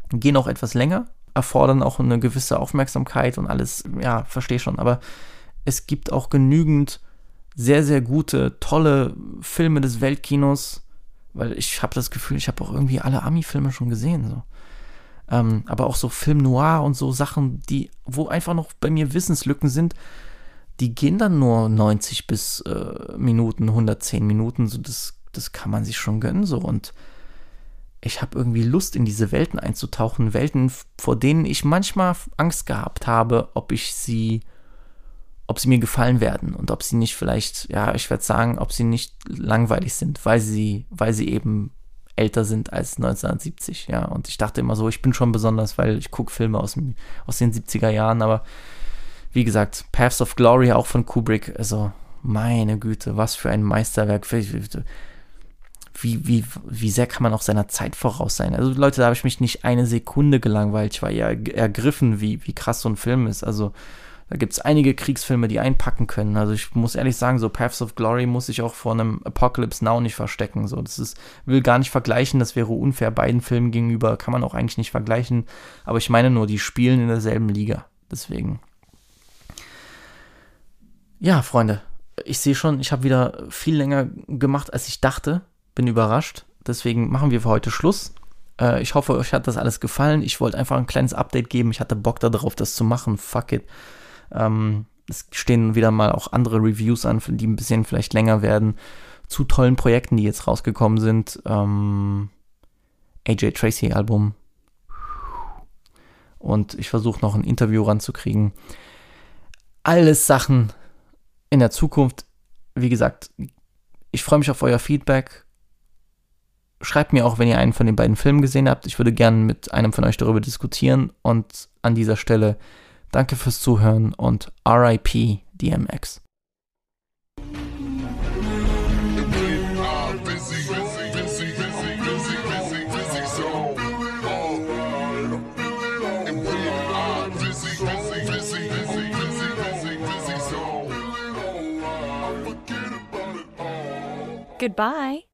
gehen auch etwas länger, erfordern auch eine gewisse Aufmerksamkeit und alles, ja, verstehe schon, aber es gibt auch genügend sehr, sehr gute, tolle Filme des Weltkinos, weil ich habe das Gefühl, ich habe auch irgendwie alle Ami-Filme schon gesehen, so. Ähm, aber auch so Film Noir und so Sachen, die, wo einfach noch bei mir Wissenslücken sind, die gehen dann nur 90 bis äh, Minuten, 110 Minuten, so das, das kann man sich schon gönnen so und ich habe irgendwie Lust, in diese Welten einzutauchen. Welten, vor denen ich manchmal Angst gehabt habe, ob ich sie, ob sie mir gefallen werden und ob sie nicht vielleicht, ja, ich werde sagen, ob sie nicht langweilig sind, weil sie, weil sie eben älter sind als 1970, ja. Und ich dachte immer so, ich bin schon besonders, weil ich gucke Filme aus, dem, aus den 70er Jahren, aber wie gesagt, Paths of Glory auch von Kubrick, also meine Güte, was für ein Meisterwerk. Wie, wie, wie sehr kann man auch seiner Zeit voraus sein? Also Leute, da habe ich mich nicht eine Sekunde gelangweilt. Ich war ja ergriffen, wie, wie krass so ein Film ist. Also da gibt es einige Kriegsfilme, die einpacken können. Also ich muss ehrlich sagen, so Paths of Glory muss ich auch vor einem Apocalypse Now nicht verstecken. So, das ist, will gar nicht vergleichen, das wäre unfair beiden Filmen gegenüber, kann man auch eigentlich nicht vergleichen. Aber ich meine nur, die spielen in derselben Liga. Deswegen. Ja, Freunde, ich sehe schon, ich habe wieder viel länger gemacht, als ich dachte. Bin überrascht. Deswegen machen wir für heute Schluss. Äh, ich hoffe, euch hat das alles gefallen. Ich wollte einfach ein kleines Update geben. Ich hatte Bock darauf, das zu machen. Fuck it. Ähm, es stehen wieder mal auch andere Reviews an, die ein bisschen vielleicht länger werden, zu tollen Projekten, die jetzt rausgekommen sind. Ähm, AJ Tracy Album. Und ich versuche noch ein Interview ranzukriegen. Alles Sachen in der Zukunft. Wie gesagt, ich freue mich auf euer Feedback. Schreibt mir auch, wenn ihr einen von den beiden Filmen gesehen habt. Ich würde gerne mit einem von euch darüber diskutieren. Und an dieser Stelle Danke fürs Zuhören und RIP DMX. Goodbye.